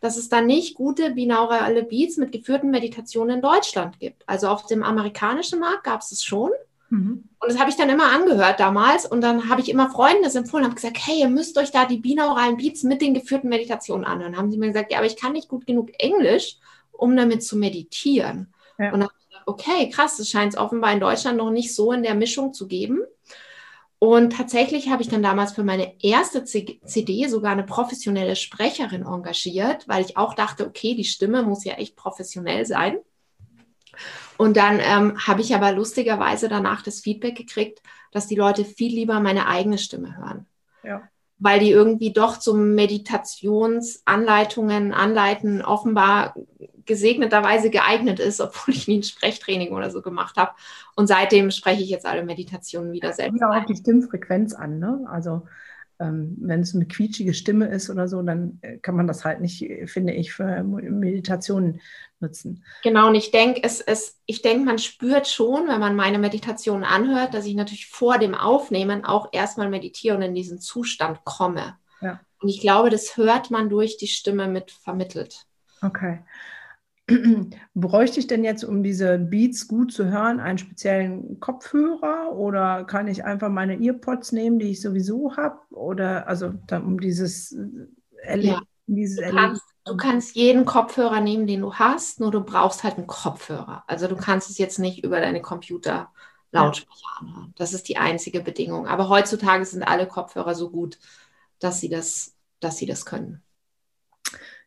dass es da nicht gute binaurale Beats mit geführten Meditationen in Deutschland gibt. Also auf dem amerikanischen Markt gab es es schon. Mhm. Und das habe ich dann immer angehört damals und dann habe ich immer Freunden das empfohlen, habe gesagt, hey, ihr müsst euch da die binauralen Beats mit den geführten Meditationen anhören. Haben sie mir gesagt, ja, aber ich kann nicht gut genug Englisch, um damit zu meditieren. Ja. Und dann habe ich gedacht, okay, krass, das scheint es offenbar in Deutschland noch nicht so in der Mischung zu geben. Und tatsächlich habe ich dann damals für meine erste CD sogar eine professionelle Sprecherin engagiert, weil ich auch dachte, okay, die Stimme muss ja echt professionell sein. Und dann ähm, habe ich aber lustigerweise danach das Feedback gekriegt, dass die Leute viel lieber meine eigene Stimme hören. Ja. Weil die irgendwie doch zum Meditationsanleitungen anleiten, offenbar gesegneterweise geeignet ist, obwohl ich nie ein Sprechtraining oder so gemacht habe. Und seitdem spreche ich jetzt alle Meditationen wieder selbst. Ja, auch die Stimmfrequenz an. Ne? Also ähm, wenn es eine quietschige Stimme ist oder so, dann äh, kann man das halt nicht, finde ich, für Meditationen nutzen. Genau, und ich denke, es, es, ich denke, man spürt schon, wenn man meine Meditationen anhört, dass ich natürlich vor dem Aufnehmen auch erstmal meditiere und in diesen Zustand komme. Ja. Und ich glaube, das hört man durch die Stimme mit vermittelt. Okay. Bräuchte ich denn jetzt, um diese Beats gut zu hören, einen speziellen Kopfhörer oder kann ich einfach meine Earpods nehmen, die ich sowieso habe? Oder also um dieses Erleben, ja. dieses du, kannst, du kannst jeden Kopfhörer nehmen, den du hast, nur du brauchst halt einen Kopfhörer. Also du kannst es jetzt nicht über deine Computer Lautsprecher anhören. Das ist die einzige Bedingung. Aber heutzutage sind alle Kopfhörer so gut, dass sie das, dass sie das können.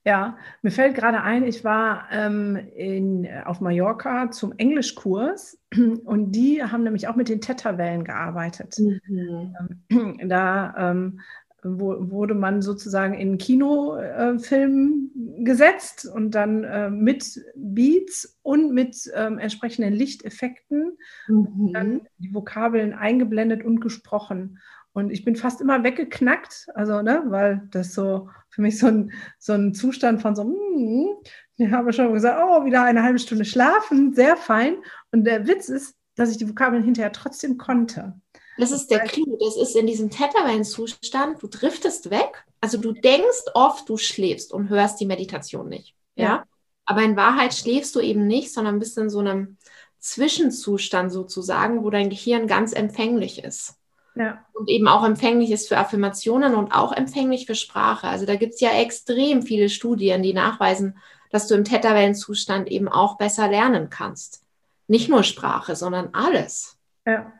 Ja, mir fällt gerade ein, ich war ähm, in, auf Mallorca zum Englischkurs und die haben nämlich auch mit den Theta-Wellen gearbeitet. Mhm. Ähm, da ähm, wo, wurde man sozusagen in Kinofilm äh, gesetzt und dann äh, mit Beats und mit ähm, entsprechenden Lichteffekten mhm. dann die Vokabeln eingeblendet und gesprochen. Und ich bin fast immer weggeknackt, also, ne, weil das so für mich so ein, so ein Zustand von so, mm, ich habe schon gesagt, oh, wieder eine halbe Stunde schlafen, sehr fein. Und der Witz ist, dass ich die Vokabeln hinterher trotzdem konnte. Das ist der Clou, das ist in diesem Tetterwein-Zustand, du driftest weg. Also du denkst oft, du schläfst und hörst die Meditation nicht. Ja? ja. Aber in Wahrheit schläfst du eben nicht, sondern bist in so einem Zwischenzustand sozusagen, wo dein Gehirn ganz empfänglich ist. Ja. Und eben auch empfänglich ist für Affirmationen und auch empfänglich für Sprache. Also da gibt es ja extrem viele Studien, die nachweisen, dass du im Theta-Wellenzustand eben auch besser lernen kannst. Nicht nur Sprache, sondern alles. Ja.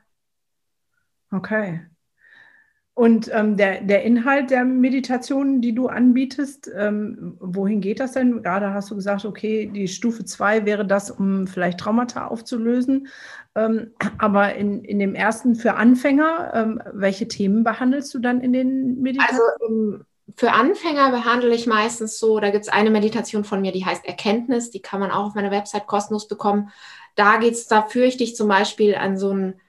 Okay. Und ähm, der, der Inhalt der Meditationen, die du anbietest, ähm, wohin geht das denn? Gerade hast du gesagt, okay, die Stufe 2 wäre das, um vielleicht Traumata aufzulösen. Ähm, aber in, in dem ersten für Anfänger, ähm, welche Themen behandelst du dann in den Meditationen? Also für Anfänger behandle ich meistens so, da gibt es eine Meditation von mir, die heißt Erkenntnis, die kann man auch auf meiner Website kostenlos bekommen. Da geht es, da führe ich dich zum Beispiel an so ein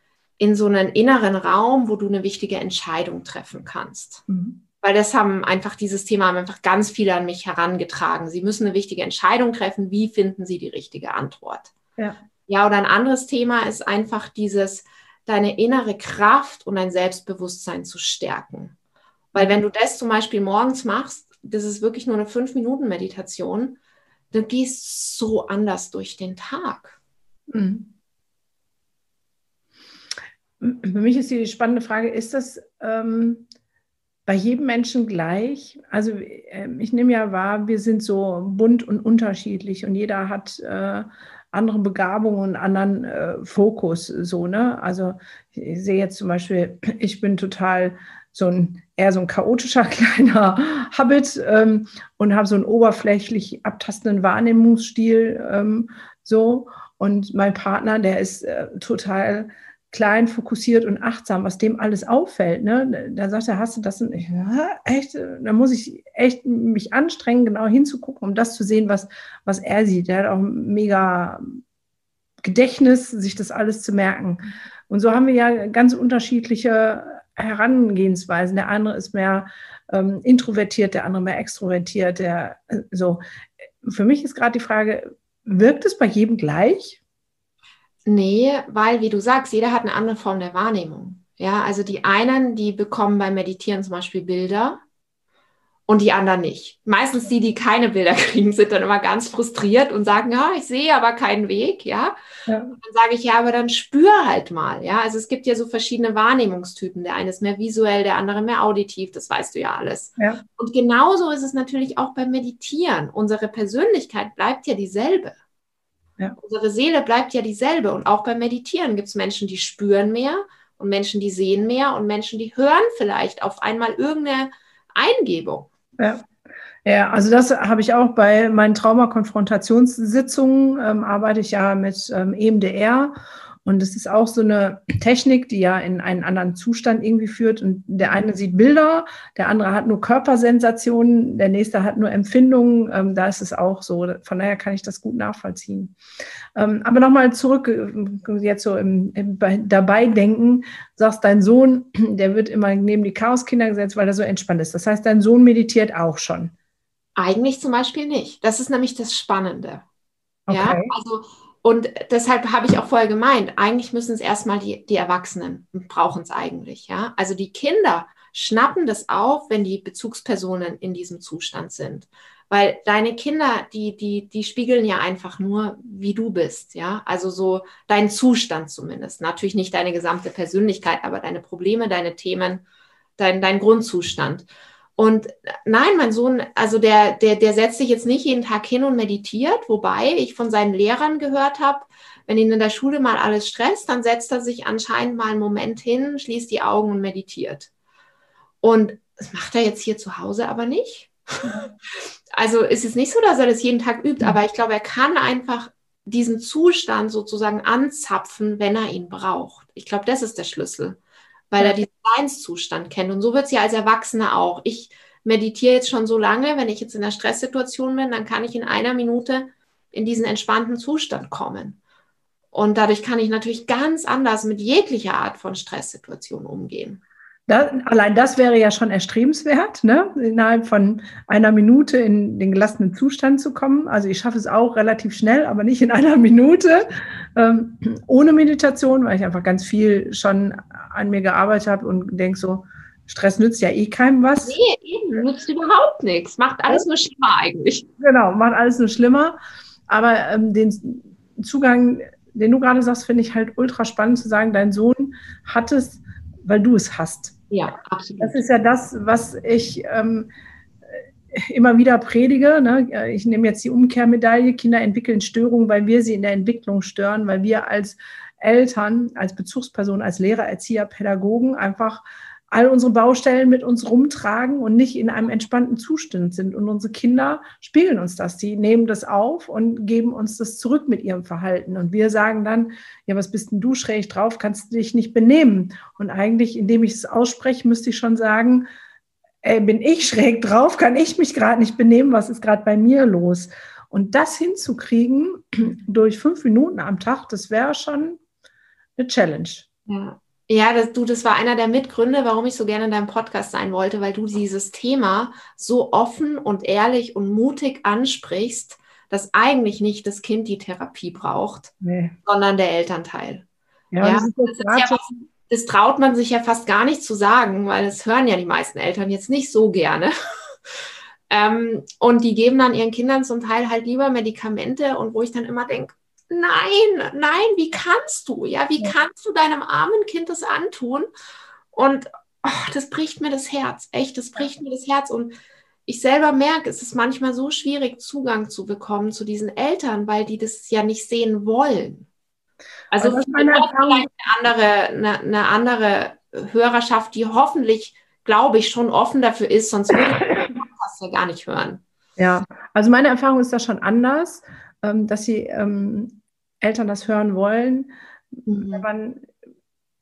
in so einen inneren Raum, wo du eine wichtige Entscheidung treffen kannst. Mhm. Weil das haben einfach, dieses Thema haben einfach ganz viele an mich herangetragen. Sie müssen eine wichtige Entscheidung treffen. Wie finden sie die richtige Antwort? Ja. Ja, oder ein anderes Thema ist einfach dieses, deine innere Kraft und dein Selbstbewusstsein zu stärken. Weil wenn du das zum Beispiel morgens machst, das ist wirklich nur eine fünf Minuten Meditation, dann gehst so anders durch den Tag. Mhm. Für mich ist die spannende Frage, ist das ähm, bei jedem Menschen gleich? Also äh, ich nehme ja wahr, wir sind so bunt und unterschiedlich und jeder hat äh, andere Begabungen und anderen äh, Fokus. So, ne? Also ich sehe jetzt zum Beispiel, ich bin total so ein eher so ein chaotischer kleiner Habit ähm, und habe so einen oberflächlich abtastenden Wahrnehmungsstil ähm, so. Und mein Partner, der ist äh, total klein, fokussiert und achtsam, was dem alles auffällt. Ne? Da sagt er, hast du das? Und ich, ja, echt? Da muss ich echt mich anstrengen, genau hinzugucken, um das zu sehen, was, was er sieht. Der hat auch mega Gedächtnis, sich das alles zu merken. Und so haben wir ja ganz unterschiedliche Herangehensweisen. Der eine ist mehr ähm, introvertiert, der andere mehr extrovertiert. Der, äh, so. Für mich ist gerade die Frage, wirkt es bei jedem gleich? Nee, weil, wie du sagst, jeder hat eine andere Form der Wahrnehmung. Ja, also die einen, die bekommen beim Meditieren zum Beispiel Bilder und die anderen nicht. Meistens die, die keine Bilder kriegen, sind dann immer ganz frustriert und sagen, ja, ich sehe aber keinen Weg, ja. ja. dann sage ich, ja, aber dann spür halt mal, ja. Also es gibt ja so verschiedene Wahrnehmungstypen. Der eine ist mehr visuell, der andere mehr auditiv, das weißt du ja alles. Ja. Und genauso ist es natürlich auch beim Meditieren. Unsere Persönlichkeit bleibt ja dieselbe. Ja. Unsere Seele bleibt ja dieselbe. Und auch beim Meditieren gibt es Menschen, die spüren mehr und Menschen, die sehen mehr und Menschen, die hören vielleicht auf einmal irgendeine Eingebung. Ja. Ja, also das habe ich auch bei meinen Traumakonfrontationssitzungen, ähm, arbeite ich ja mit ähm, EMDR und es ist auch so eine Technik, die ja in einen anderen Zustand irgendwie führt. Und der eine sieht Bilder, der andere hat nur Körpersensationen, der nächste hat nur Empfindungen. Ähm, da ist es auch so. Von daher kann ich das gut nachvollziehen. Ähm, aber nochmal zurück, äh, jetzt so im, im, dabei denken, sagst dein Sohn, der wird immer neben die Chaoskinder gesetzt, weil er so entspannt ist. Das heißt, dein Sohn meditiert auch schon. Eigentlich zum Beispiel nicht. Das ist nämlich das Spannende. Okay. Ja, also und deshalb habe ich auch vorher gemeint, eigentlich müssen es erstmal die, die Erwachsenen brauchen es eigentlich. Ja? Also die Kinder schnappen das auf, wenn die Bezugspersonen in diesem Zustand sind. Weil deine Kinder, die, die, die spiegeln ja einfach nur, wie du bist, ja. Also so deinen Zustand zumindest. Natürlich nicht deine gesamte Persönlichkeit, aber deine Probleme, deine Themen, dein, dein Grundzustand. Und nein, mein Sohn, also der, der, der setzt sich jetzt nicht jeden Tag hin und meditiert, wobei ich von seinen Lehrern gehört habe, wenn ihn in der Schule mal alles stresst, dann setzt er sich anscheinend mal einen Moment hin, schließt die Augen und meditiert. Und das macht er jetzt hier zu Hause aber nicht. Also ist es nicht so, dass er das jeden Tag übt, aber ich glaube, er kann einfach diesen Zustand sozusagen anzapfen, wenn er ihn braucht. Ich glaube, das ist der Schlüssel weil er diesen Seinszustand kennt. Und so wird es ja als Erwachsene auch. Ich meditiere jetzt schon so lange, wenn ich jetzt in einer Stresssituation bin, dann kann ich in einer Minute in diesen entspannten Zustand kommen. Und dadurch kann ich natürlich ganz anders mit jeglicher Art von Stresssituation umgehen. Das, allein das wäre ja schon erstrebenswert, ne? innerhalb von einer Minute in den gelassenen Zustand zu kommen. Also ich schaffe es auch relativ schnell, aber nicht in einer Minute ähm, ohne Meditation, weil ich einfach ganz viel schon an mir gearbeitet habe und denke so, Stress nützt ja eh keinem was. Nee, eben, nützt überhaupt nichts. Macht alles nur schlimmer eigentlich. Genau, macht alles nur schlimmer. Aber ähm, den Zugang, den du gerade sagst, finde ich halt ultra spannend zu sagen, dein Sohn hat es, weil du es hast. Ja, absolut. Das ist ja das, was ich ähm, immer wieder predige. Ne? Ich nehme jetzt die Umkehrmedaille. Kinder entwickeln Störungen, weil wir sie in der Entwicklung stören, weil wir als Eltern, als Bezugsperson, als Lehrer, Erzieher, Pädagogen einfach all unsere Baustellen mit uns rumtragen und nicht in einem entspannten Zustand sind. Und unsere Kinder spiegeln uns das. Die nehmen das auf und geben uns das zurück mit ihrem Verhalten. Und wir sagen dann, ja, was bist denn du schräg drauf? Kannst du dich nicht benehmen? Und eigentlich, indem ich es ausspreche, müsste ich schon sagen, ey, bin ich schräg drauf? Kann ich mich gerade nicht benehmen? Was ist gerade bei mir los? Und das hinzukriegen durch fünf Minuten am Tag, das wäre schon eine Challenge. Ja. Ja, das, du, das war einer der Mitgründe, warum ich so gerne in deinem Podcast sein wollte, weil du dieses Thema so offen und ehrlich und mutig ansprichst, dass eigentlich nicht das Kind die Therapie braucht, nee. sondern der Elternteil. Ja, ja, das, das, ja was, das, traut man sich ja fast gar nicht zu sagen, weil das hören ja die meisten Eltern jetzt nicht so gerne. ähm, und die geben dann ihren Kindern zum Teil halt lieber Medikamente und wo ich dann immer denke, nein, nein, wie kannst du? Ja, wie kannst du deinem armen Kind das antun? Und oh, das bricht mir das Herz, echt, das bricht mir das Herz. Und ich selber merke, es ist manchmal so schwierig, Zugang zu bekommen zu diesen Eltern, weil die das ja nicht sehen wollen. Also, also vielleicht eine andere, eine, eine andere Hörerschaft, die hoffentlich, glaube ich, schon offen dafür ist, sonst würde ich das ja gar nicht hören. Ja, also meine Erfahrung ist da schon anders, ähm, dass sie ähm, Eltern das hören wollen, mhm. wenn man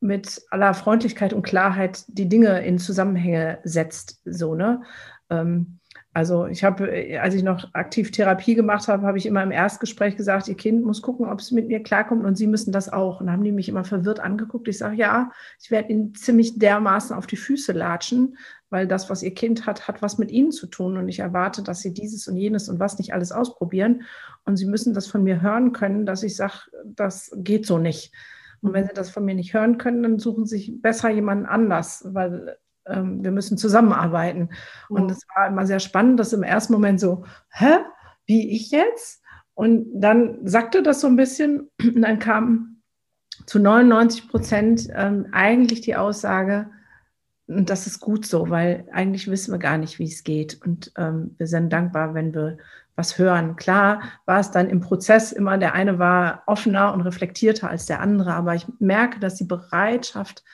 mit aller Freundlichkeit und Klarheit die Dinge in Zusammenhänge setzt. So, ne? Ähm, also ich habe, als ich noch aktiv Therapie gemacht habe, habe ich immer im Erstgespräch gesagt, ihr Kind muss gucken, ob es mit mir klarkommt und sie müssen das auch. Und dann haben die mich immer verwirrt angeguckt. Ich sage, ja, ich werde ihnen ziemlich dermaßen auf die Füße latschen, weil das, was ihr Kind hat, hat was mit ihnen zu tun. Und ich erwarte, dass sie dieses und jenes und was nicht alles ausprobieren. Und sie müssen das von mir hören können, dass ich sage, das geht so nicht. Und wenn sie das von mir nicht hören können, dann suchen sie sich besser jemanden anders, weil ähm, wir müssen zusammenarbeiten. Und es war immer sehr spannend, dass im ersten Moment so, hä, wie ich jetzt? Und dann sagte das so ein bisschen und dann kam zu 99 Prozent ähm, eigentlich die Aussage, und das ist gut so, weil eigentlich wissen wir gar nicht, wie es geht. Und ähm, wir sind dankbar, wenn wir was hören. Klar war es dann im Prozess immer, der eine war offener und reflektierter als der andere, aber ich merke, dass die Bereitschaft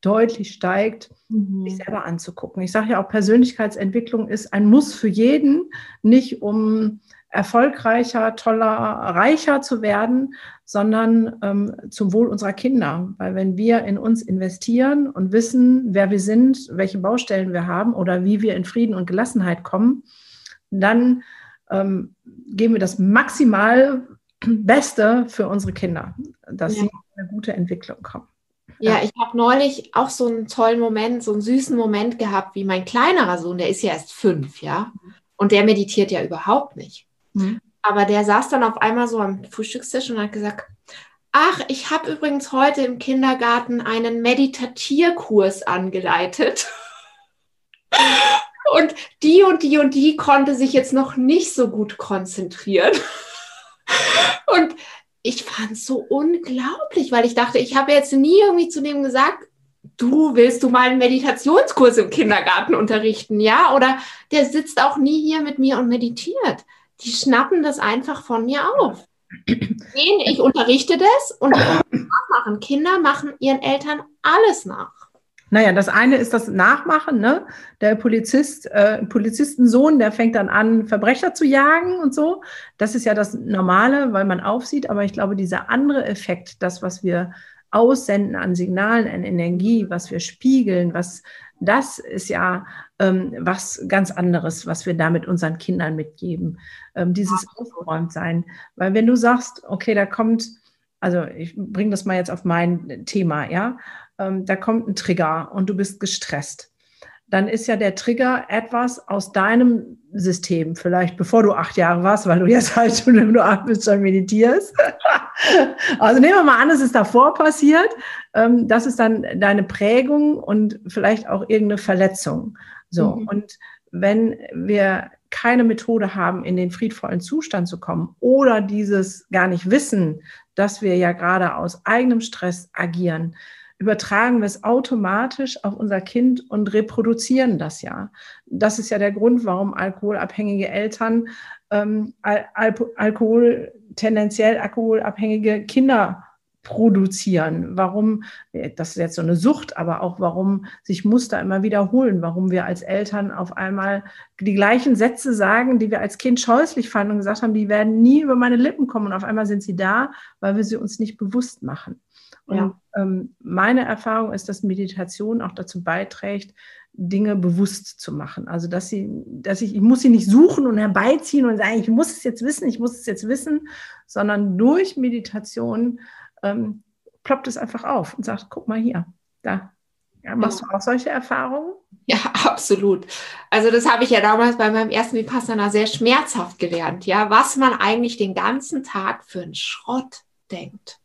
deutlich steigt, mhm. sich selber anzugucken. Ich sage ja auch, Persönlichkeitsentwicklung ist ein Muss für jeden, nicht um erfolgreicher, toller, reicher zu werden, sondern ähm, zum Wohl unserer Kinder. Weil wenn wir in uns investieren und wissen, wer wir sind, welche Baustellen wir haben oder wie wir in Frieden und Gelassenheit kommen, dann ähm, geben wir das maximal Beste für unsere Kinder, dass ja. sie in eine gute Entwicklung kommen. Ja, ich habe neulich auch so einen tollen Moment, so einen süßen Moment gehabt, wie mein kleinerer Sohn, der ist ja erst fünf, ja, und der meditiert ja überhaupt nicht. Mhm. Aber der saß dann auf einmal so am Frühstückstisch und hat gesagt, ach, ich habe übrigens heute im Kindergarten einen Meditatierkurs angeleitet. und die und die und die konnte sich jetzt noch nicht so gut konzentrieren. und ich fand es so unglaublich, weil ich dachte, ich habe jetzt nie irgendwie zu dem gesagt, du willst du mal einen Meditationskurs im Kindergarten unterrichten, ja? Oder der sitzt auch nie hier mit mir und meditiert die schnappen das einfach von mir auf. Ich unterrichte das und nachmachen. Kinder machen ihren Eltern alles nach. Naja, das eine ist das Nachmachen, ne? Der Polizist, äh, Polizistensohn, der fängt dann an, Verbrecher zu jagen und so. Das ist ja das Normale, weil man aufsieht. Aber ich glaube, dieser andere Effekt, das, was wir aussenden an Signalen, an Energie, was wir spiegeln, was das ist ja ähm, was ganz anderes, was wir da mit unseren Kindern mitgeben. Ähm, dieses aufgeräumt sein. Weil wenn du sagst, okay, da kommt, also ich bringe das mal jetzt auf mein Thema, ja, ähm, da kommt ein Trigger und du bist gestresst dann ist ja der Trigger etwas aus deinem System, vielleicht bevor du acht Jahre warst, weil du jetzt halt schon, wenn du acht bist, schon meditierst. also nehmen wir mal an, es ist davor passiert. Ähm, das ist dann deine Prägung und vielleicht auch irgendeine Verletzung. So. Mhm. Und wenn wir keine Methode haben, in den friedvollen Zustand zu kommen oder dieses gar nicht wissen, dass wir ja gerade aus eigenem Stress agieren, übertragen wir es automatisch auf unser Kind und reproduzieren das ja. Das ist ja der Grund, warum alkoholabhängige Eltern ähm, Al Alkohol, tendenziell alkoholabhängige Kinder produzieren, warum, das ist jetzt so eine Sucht, aber auch warum sich Muster immer wiederholen, warum wir als Eltern auf einmal die gleichen Sätze sagen, die wir als Kind scheußlich fanden und gesagt haben, die werden nie über meine Lippen kommen und auf einmal sind sie da, weil wir sie uns nicht bewusst machen. Und ja. ähm, meine Erfahrung ist, dass Meditation auch dazu beiträgt, Dinge bewusst zu machen. Also dass sie, dass ich, ich muss sie nicht suchen und herbeiziehen und sagen, ich muss es jetzt wissen, ich muss es jetzt wissen, sondern durch Meditation ähm, ploppt es einfach auf und sagt, guck mal hier, da. Ja, machst ja. du auch solche Erfahrungen? Ja, absolut. Also das habe ich ja damals bei meinem ersten Vipassana sehr schmerzhaft gelernt, ja, was man eigentlich den ganzen Tag für einen Schrott denkt.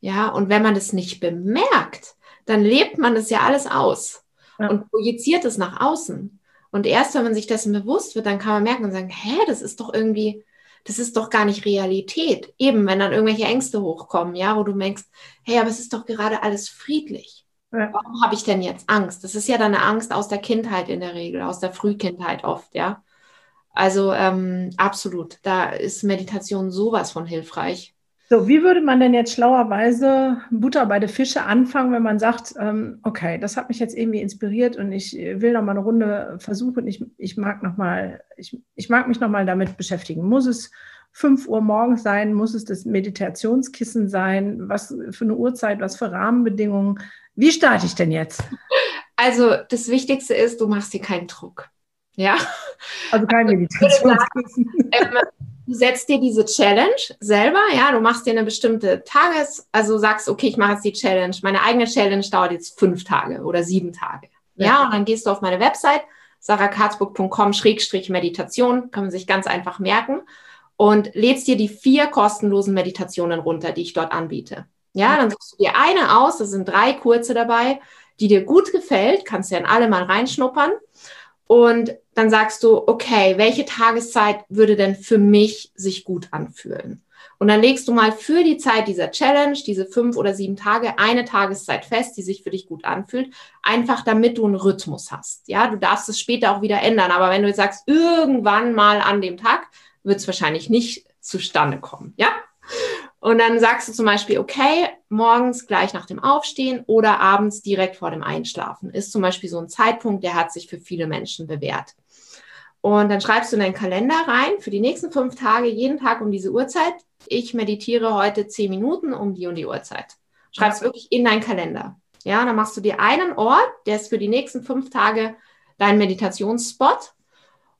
Ja, und wenn man das nicht bemerkt, dann lebt man das ja alles aus ja. und projiziert es nach außen. Und erst wenn man sich dessen bewusst wird, dann kann man merken und sagen, hä, das ist doch irgendwie, das ist doch gar nicht Realität. Eben, wenn dann irgendwelche Ängste hochkommen, ja, wo du merkst, hey, aber es ist doch gerade alles friedlich. Ja. Warum habe ich denn jetzt Angst? Das ist ja dann eine Angst aus der Kindheit in der Regel, aus der Frühkindheit oft, ja. Also ähm, absolut, da ist Meditation sowas von hilfreich. So, wie würde man denn jetzt schlauerweise Butter bei den Fische anfangen, wenn man sagt, ähm, okay, das hat mich jetzt irgendwie inspiriert und ich will noch mal eine Runde versuchen, ich, ich mag noch mal, ich, ich mag mich noch mal damit beschäftigen. Muss es 5 Uhr morgens sein? Muss es das Meditationskissen sein? Was für eine Uhrzeit? Was für Rahmenbedingungen? Wie starte ich denn jetzt? Also das Wichtigste ist, du machst dir keinen Druck. Ja. Also kein Meditationskissen. Ähm, du setzt dir diese Challenge selber, ja, du machst dir eine bestimmte Tages, also sagst, okay, ich mache jetzt die Challenge. Meine eigene Challenge dauert jetzt fünf Tage oder sieben Tage. Ja, ja und dann gehst du auf meine Website, sarahkarzburg.com-meditation, kann man sich ganz einfach merken und lädst dir die vier kostenlosen Meditationen runter, die ich dort anbiete. Ja, dann suchst du dir eine aus, da sind drei kurze dabei, die dir gut gefällt, kannst du ja in alle mal reinschnuppern. Und dann sagst du, okay, welche Tageszeit würde denn für mich sich gut anfühlen? Und dann legst du mal für die Zeit dieser Challenge, diese fünf oder sieben Tage, eine Tageszeit fest, die sich für dich gut anfühlt, einfach damit du einen Rhythmus hast. Ja, du darfst es später auch wieder ändern, aber wenn du jetzt sagst, irgendwann mal an dem Tag, wird es wahrscheinlich nicht zustande kommen. Ja? Und dann sagst du zum Beispiel, okay, morgens gleich nach dem Aufstehen oder abends direkt vor dem Einschlafen. Ist zum Beispiel so ein Zeitpunkt, der hat sich für viele Menschen bewährt. Und dann schreibst du in deinen Kalender rein für die nächsten fünf Tage, jeden Tag um diese Uhrzeit. Ich meditiere heute zehn Minuten um die und die Uhrzeit. Schreibst wirklich in deinen Kalender. Ja, dann machst du dir einen Ort, der ist für die nächsten fünf Tage dein Meditationsspot.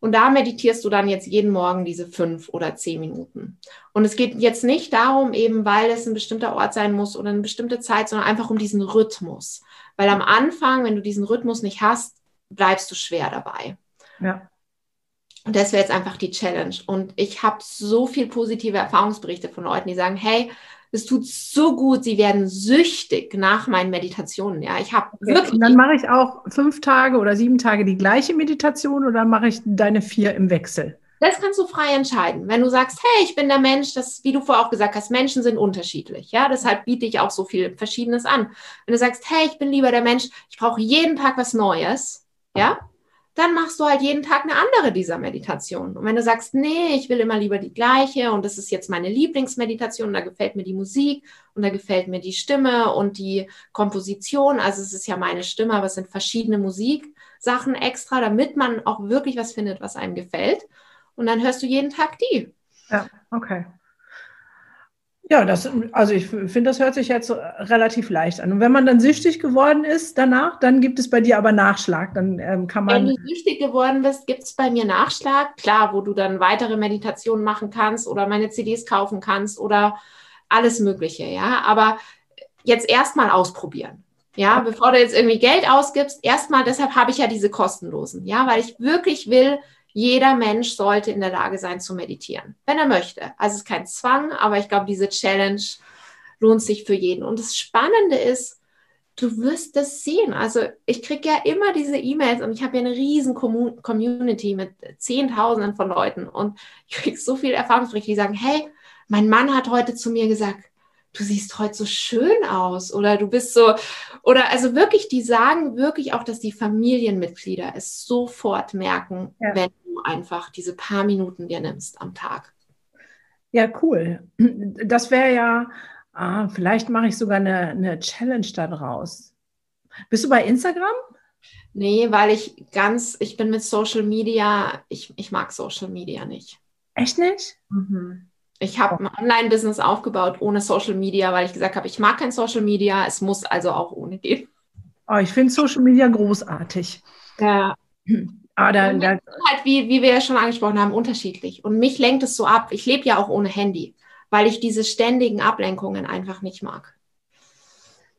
Und da meditierst du dann jetzt jeden Morgen diese fünf oder zehn Minuten. Und es geht jetzt nicht darum, eben weil es ein bestimmter Ort sein muss oder eine bestimmte Zeit, sondern einfach um diesen Rhythmus. Weil am Anfang, wenn du diesen Rhythmus nicht hast, bleibst du schwer dabei. Ja. Und das wäre jetzt einfach die Challenge. Und ich habe so viel positive Erfahrungsberichte von Leuten, die sagen, hey, es tut so gut, sie werden süchtig nach meinen Meditationen. Ja, ich habe okay. wirklich. Und dann mache ich auch fünf Tage oder sieben Tage die gleiche Meditation oder mache ich deine vier im Wechsel? Das kannst du frei entscheiden. Wenn du sagst, hey, ich bin der Mensch, das, wie du vorher auch gesagt hast, Menschen sind unterschiedlich. Ja, deshalb biete ich auch so viel Verschiedenes an. Wenn du sagst, hey, ich bin lieber der Mensch, ich brauche jeden Tag was Neues. Ja, dann machst du halt jeden Tag eine andere dieser Meditationen. Und wenn du sagst, nee, ich will immer lieber die gleiche und das ist jetzt meine Lieblingsmeditation, da gefällt mir die Musik und da gefällt mir die Stimme und die Komposition, also es ist ja meine Stimme, aber es sind verschiedene Musiksachen extra, damit man auch wirklich was findet, was einem gefällt. Und dann hörst du jeden Tag die. Ja, okay. Ja, das, also ich finde, das hört sich jetzt relativ leicht an. Und wenn man dann süchtig geworden ist danach, dann gibt es bei dir aber Nachschlag. Dann ähm, kann man. Wenn du süchtig geworden bist, gibt es bei mir Nachschlag. Klar, wo du dann weitere Meditationen machen kannst oder meine CDs kaufen kannst oder alles Mögliche, ja. Aber jetzt erstmal ausprobieren. Ja, bevor du jetzt irgendwie Geld ausgibst, erstmal, deshalb habe ich ja diese kostenlosen, ja, weil ich wirklich will, jeder Mensch sollte in der Lage sein zu meditieren, wenn er möchte. Also es ist kein Zwang, aber ich glaube, diese Challenge lohnt sich für jeden. Und das Spannende ist, du wirst das sehen. Also ich kriege ja immer diese E-Mails und ich habe ja eine riesen Community mit Zehntausenden von Leuten und ich kriege so viele Erfahrungsberichte, die sagen, hey, mein Mann hat heute zu mir gesagt, du siehst heute so schön aus oder du bist so, oder also wirklich, die sagen wirklich auch, dass die Familienmitglieder es sofort merken, ja. wenn einfach diese paar Minuten dir nimmst am Tag. Ja, cool. Das wäre ja, ah, vielleicht mache ich sogar eine, eine Challenge daraus. Bist du bei Instagram? Nee, weil ich ganz, ich bin mit Social Media, ich, ich mag Social Media nicht. Echt nicht? Mhm. Ich habe ein Online-Business aufgebaut ohne Social Media, weil ich gesagt habe, ich mag kein Social Media, es muss also auch ohne gehen. Oh, ich finde Social Media großartig. Ja. Aber da, da halt, wie, wie wir ja schon angesprochen haben, unterschiedlich. Und mich lenkt es so ab. Ich lebe ja auch ohne Handy, weil ich diese ständigen Ablenkungen einfach nicht mag.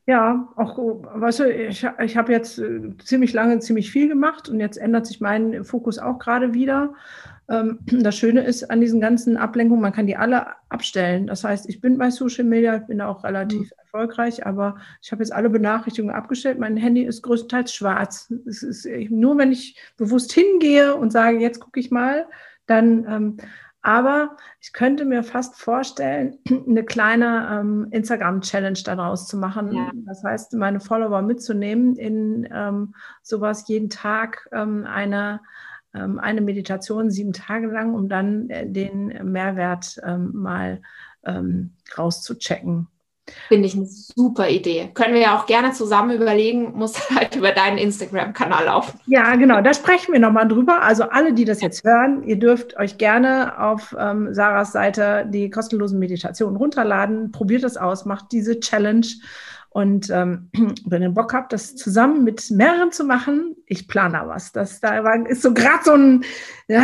Ja, auch, weißt du, ich, ich habe jetzt äh, ziemlich lange ziemlich viel gemacht und jetzt ändert sich mein Fokus auch gerade wieder. Ähm, das Schöne ist an diesen ganzen Ablenkungen, man kann die alle abstellen. Das heißt, ich bin bei Social Media, bin auch relativ mhm. erfolgreich, aber ich habe jetzt alle Benachrichtigungen abgestellt. Mein Handy ist größtenteils schwarz. Es ist nur, wenn ich bewusst hingehe und sage, jetzt gucke ich mal, dann. Ähm, aber ich könnte mir fast vorstellen, eine kleine ähm, Instagram-Challenge daraus zu machen. Ja. Das heißt, meine Follower mitzunehmen in ähm, sowas jeden Tag ähm, eine eine Meditation sieben Tage lang, um dann äh, den Mehrwert ähm, mal ähm, rauszuchecken. Finde ich eine super Idee. Können wir ja auch gerne zusammen überlegen, muss halt über deinen Instagram-Kanal laufen. Ja, genau, da sprechen wir nochmal drüber. Also alle, die das jetzt hören, ihr dürft euch gerne auf ähm, Sarahs Seite die kostenlosen Meditationen runterladen. Probiert das aus, macht diese Challenge und ähm, wenn ihr Bock habt, das zusammen mit mehreren zu machen, ich plane da was. Das da ist so gerade so ein, ja,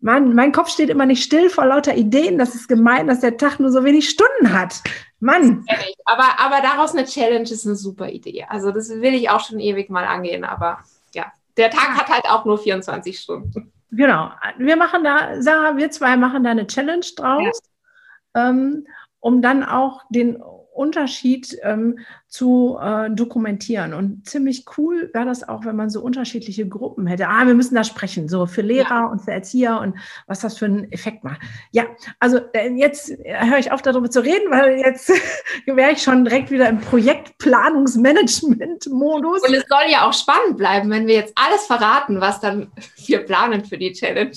Mann, mein Kopf steht immer nicht still vor lauter Ideen. Das ist gemein, dass der Tag nur so wenig Stunden hat. Mann. Aber, aber daraus eine Challenge ist eine super Idee. Also das will ich auch schon ewig mal angehen. Aber ja, der Tag hat halt auch nur 24 Stunden. Genau. Wir machen da, Sarah, wir zwei machen da eine Challenge draus, ja. ähm, um dann auch den Unterschied ähm, zu äh, dokumentieren. Und ziemlich cool wäre das auch, wenn man so unterschiedliche Gruppen hätte. Ah, wir müssen da sprechen, so für Lehrer ja. und für Erzieher und was das für einen Effekt macht. Ja, also äh, jetzt höre ich auf, darüber zu reden, weil jetzt wäre ich schon direkt wieder im Projektplanungsmanagement-Modus. Und es soll ja auch spannend bleiben, wenn wir jetzt alles verraten, was dann wir planen für die Challenge.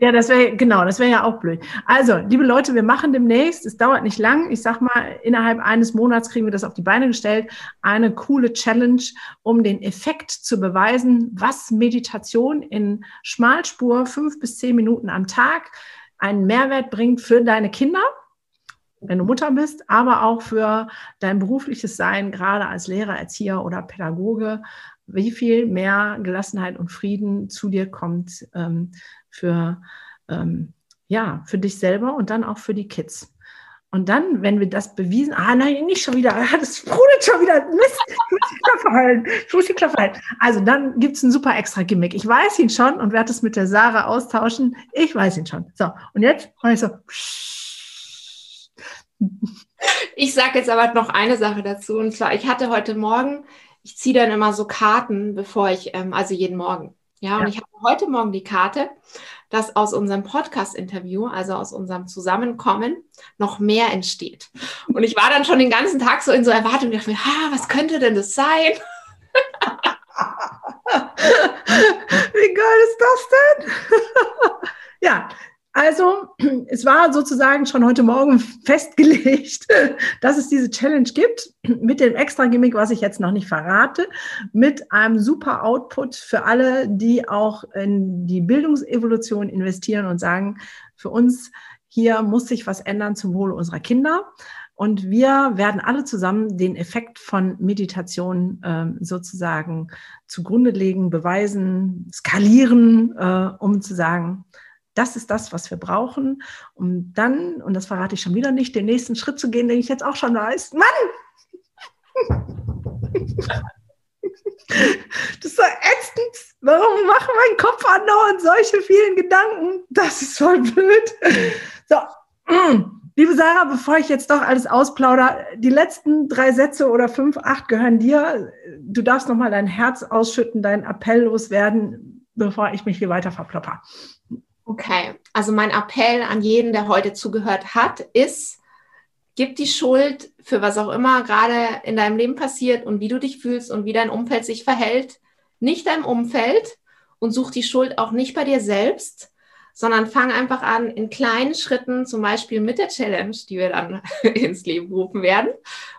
Ja, das wäre genau, das wäre ja auch blöd. Also, liebe Leute, wir machen demnächst, es dauert nicht lang, ich sag mal, innerhalb eines Monats kriegen wir das auf die Beine gestellt, eine coole Challenge, um den Effekt zu beweisen, was Meditation in Schmalspur fünf bis zehn Minuten am Tag einen Mehrwert bringt für deine Kinder, wenn du Mutter bist, aber auch für dein berufliches Sein, gerade als Lehrer, Erzieher oder Pädagoge, wie viel mehr Gelassenheit und Frieden zu dir kommt, ähm, für, ähm, ja, für dich selber und dann auch für die Kids. Und dann, wenn wir das bewiesen, ah nein, nicht schon wieder, das sprudelt schon wieder, Mist, ich muss die Klappe halten, ich muss die Klappe halten. Also dann gibt es ein super extra Gimmick. Ich weiß ihn schon und werde es mit der Sarah austauschen. Ich weiß ihn schon. So, und jetzt mache ich so. Ich sage jetzt aber noch eine Sache dazu. Und zwar, ich hatte heute Morgen, ich ziehe dann immer so Karten, bevor ich, ähm, also jeden Morgen. Ja, und ja. ich habe heute Morgen die Karte, dass aus unserem Podcast-Interview, also aus unserem Zusammenkommen, noch mehr entsteht. Und ich war dann schon den ganzen Tag so in so Erwartung, dachte mir, ha, was könnte denn das sein? Wie geil ist das denn? ja, also, es war sozusagen schon heute Morgen festgelegt, dass es diese Challenge gibt, mit dem extra Gimmick, was ich jetzt noch nicht verrate, mit einem super Output für alle, die auch in die Bildungsevolution investieren und sagen, für uns hier muss sich was ändern zum Wohle unserer Kinder. Und wir werden alle zusammen den Effekt von Meditation äh, sozusagen zugrunde legen, beweisen, skalieren, äh, um zu sagen, das ist das, was wir brauchen, um dann, und das verrate ich schon wieder nicht, den nächsten Schritt zu gehen, den ich jetzt auch schon weiß. Mann! Das ist so ätzend. Warum macht mein Kopf andauernd solche vielen Gedanken? Das ist voll blöd. So, liebe Sarah, bevor ich jetzt doch alles ausplauder, die letzten drei Sätze oder fünf, acht gehören dir. Du darfst nochmal dein Herz ausschütten, deinen Appell loswerden, bevor ich mich hier weiter verplopper. Okay, also mein Appell an jeden, der heute zugehört hat, ist, gib die Schuld für was auch immer gerade in deinem Leben passiert und wie du dich fühlst und wie dein Umfeld sich verhält, nicht deinem Umfeld und such die Schuld auch nicht bei dir selbst, sondern fang einfach an, in kleinen Schritten, zum Beispiel mit der Challenge, die wir dann ins Leben rufen werden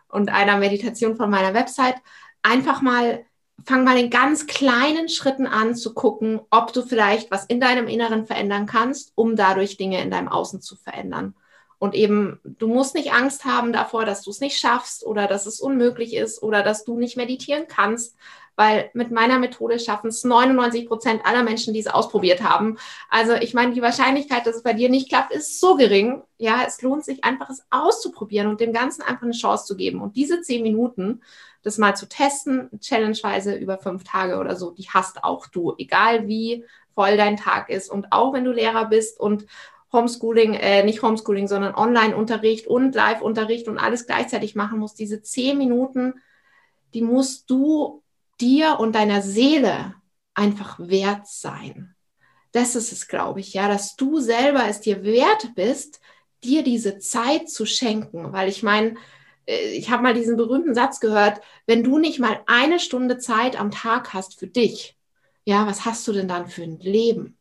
und einer Meditation von meiner Website, einfach mal fang mal in ganz kleinen Schritten an zu gucken, ob du vielleicht was in deinem Inneren verändern kannst, um dadurch Dinge in deinem Außen zu verändern. Und eben, du musst nicht Angst haben davor, dass du es nicht schaffst oder dass es unmöglich ist oder dass du nicht meditieren kannst, weil mit meiner Methode schaffen es 99 Prozent aller Menschen, die es ausprobiert haben. Also ich meine, die Wahrscheinlichkeit, dass es bei dir nicht klappt, ist so gering. Ja, es lohnt sich einfach, es auszuprobieren und dem Ganzen einfach eine Chance zu geben. Und diese zehn Minuten, das mal zu testen, challengeweise über fünf Tage oder so, die hast auch du, egal wie voll dein Tag ist. Und auch wenn du Lehrer bist und Homeschooling, äh, nicht Homeschooling, sondern Online-Unterricht und Live-Unterricht und alles gleichzeitig machen musst, diese zehn Minuten, die musst du dir und deiner Seele einfach wert sein. Das ist es, glaube ich, ja, dass du selber es dir wert bist, dir diese Zeit zu schenken, weil ich meine, ich habe mal diesen berühmten Satz gehört, wenn du nicht mal eine Stunde Zeit am Tag hast für dich, ja, was hast du denn dann für ein Leben?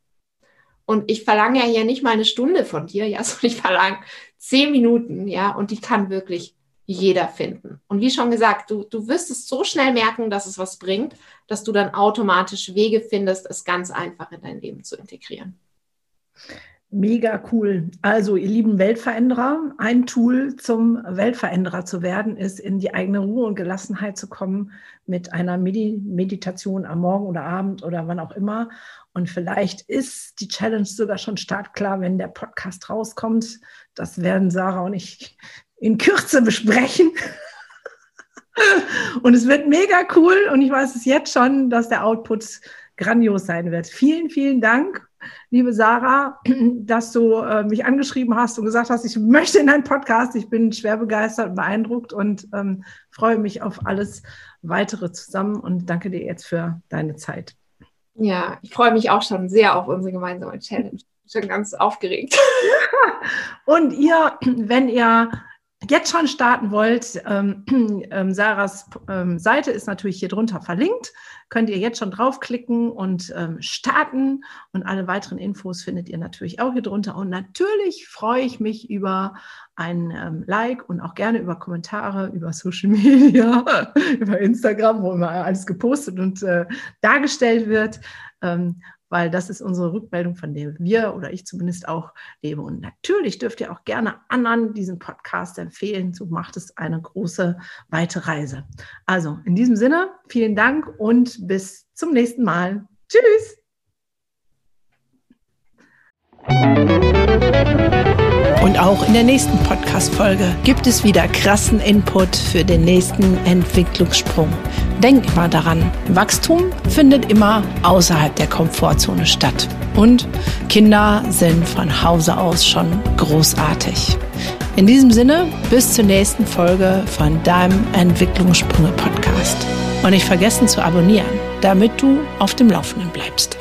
Und ich verlange ja hier nicht mal eine Stunde von dir, ja, sondern ich verlange zehn Minuten, ja, und die kann wirklich jeder finden. Und wie schon gesagt, du, du wirst es so schnell merken, dass es was bringt, dass du dann automatisch Wege findest, es ganz einfach in dein Leben zu integrieren. Mega cool. Also, ihr lieben Weltveränderer, ein Tool zum Weltveränderer zu werden, ist in die eigene Ruhe und Gelassenheit zu kommen mit einer Medi Meditation am Morgen oder Abend oder wann auch immer. Und vielleicht ist die Challenge sogar schon startklar, wenn der Podcast rauskommt. Das werden Sarah und ich in Kürze besprechen. Und es wird mega cool und ich weiß es jetzt schon, dass der Output grandios sein wird. Vielen, vielen Dank, liebe Sarah, dass du äh, mich angeschrieben hast und gesagt hast, ich möchte in deinen Podcast. Ich bin schwer begeistert und beeindruckt und ähm, freue mich auf alles weitere zusammen und danke dir jetzt für deine Zeit. Ja, ich freue mich auch schon sehr auf unsere gemeinsame Challenge. Schon ganz aufgeregt. und ihr, wenn ihr jetzt schon starten wollt, ähm, ähm, Sarahs ähm, Seite ist natürlich hier drunter verlinkt. Könnt ihr jetzt schon draufklicken und ähm, starten. Und alle weiteren Infos findet ihr natürlich auch hier drunter. Und natürlich freue ich mich über ein ähm, Like und auch gerne über Kommentare, über Social Media, über Instagram, wo immer alles gepostet und äh, dargestellt wird. Weil das ist unsere Rückmeldung, von der wir oder ich zumindest auch lebe. Und natürlich dürft ihr auch gerne anderen diesen Podcast empfehlen. So macht es eine große, weite Reise. Also in diesem Sinne, vielen Dank und bis zum nächsten Mal. Tschüss. Und auch in der nächsten Podcast-Folge gibt es wieder krassen Input für den nächsten Entwicklungssprung. Denk immer daran, Wachstum findet immer außerhalb der Komfortzone statt. Und Kinder sind von Hause aus schon großartig. In diesem Sinne, bis zur nächsten Folge von deinem Entwicklungssprünge Podcast. Und nicht vergessen zu abonnieren, damit du auf dem Laufenden bleibst.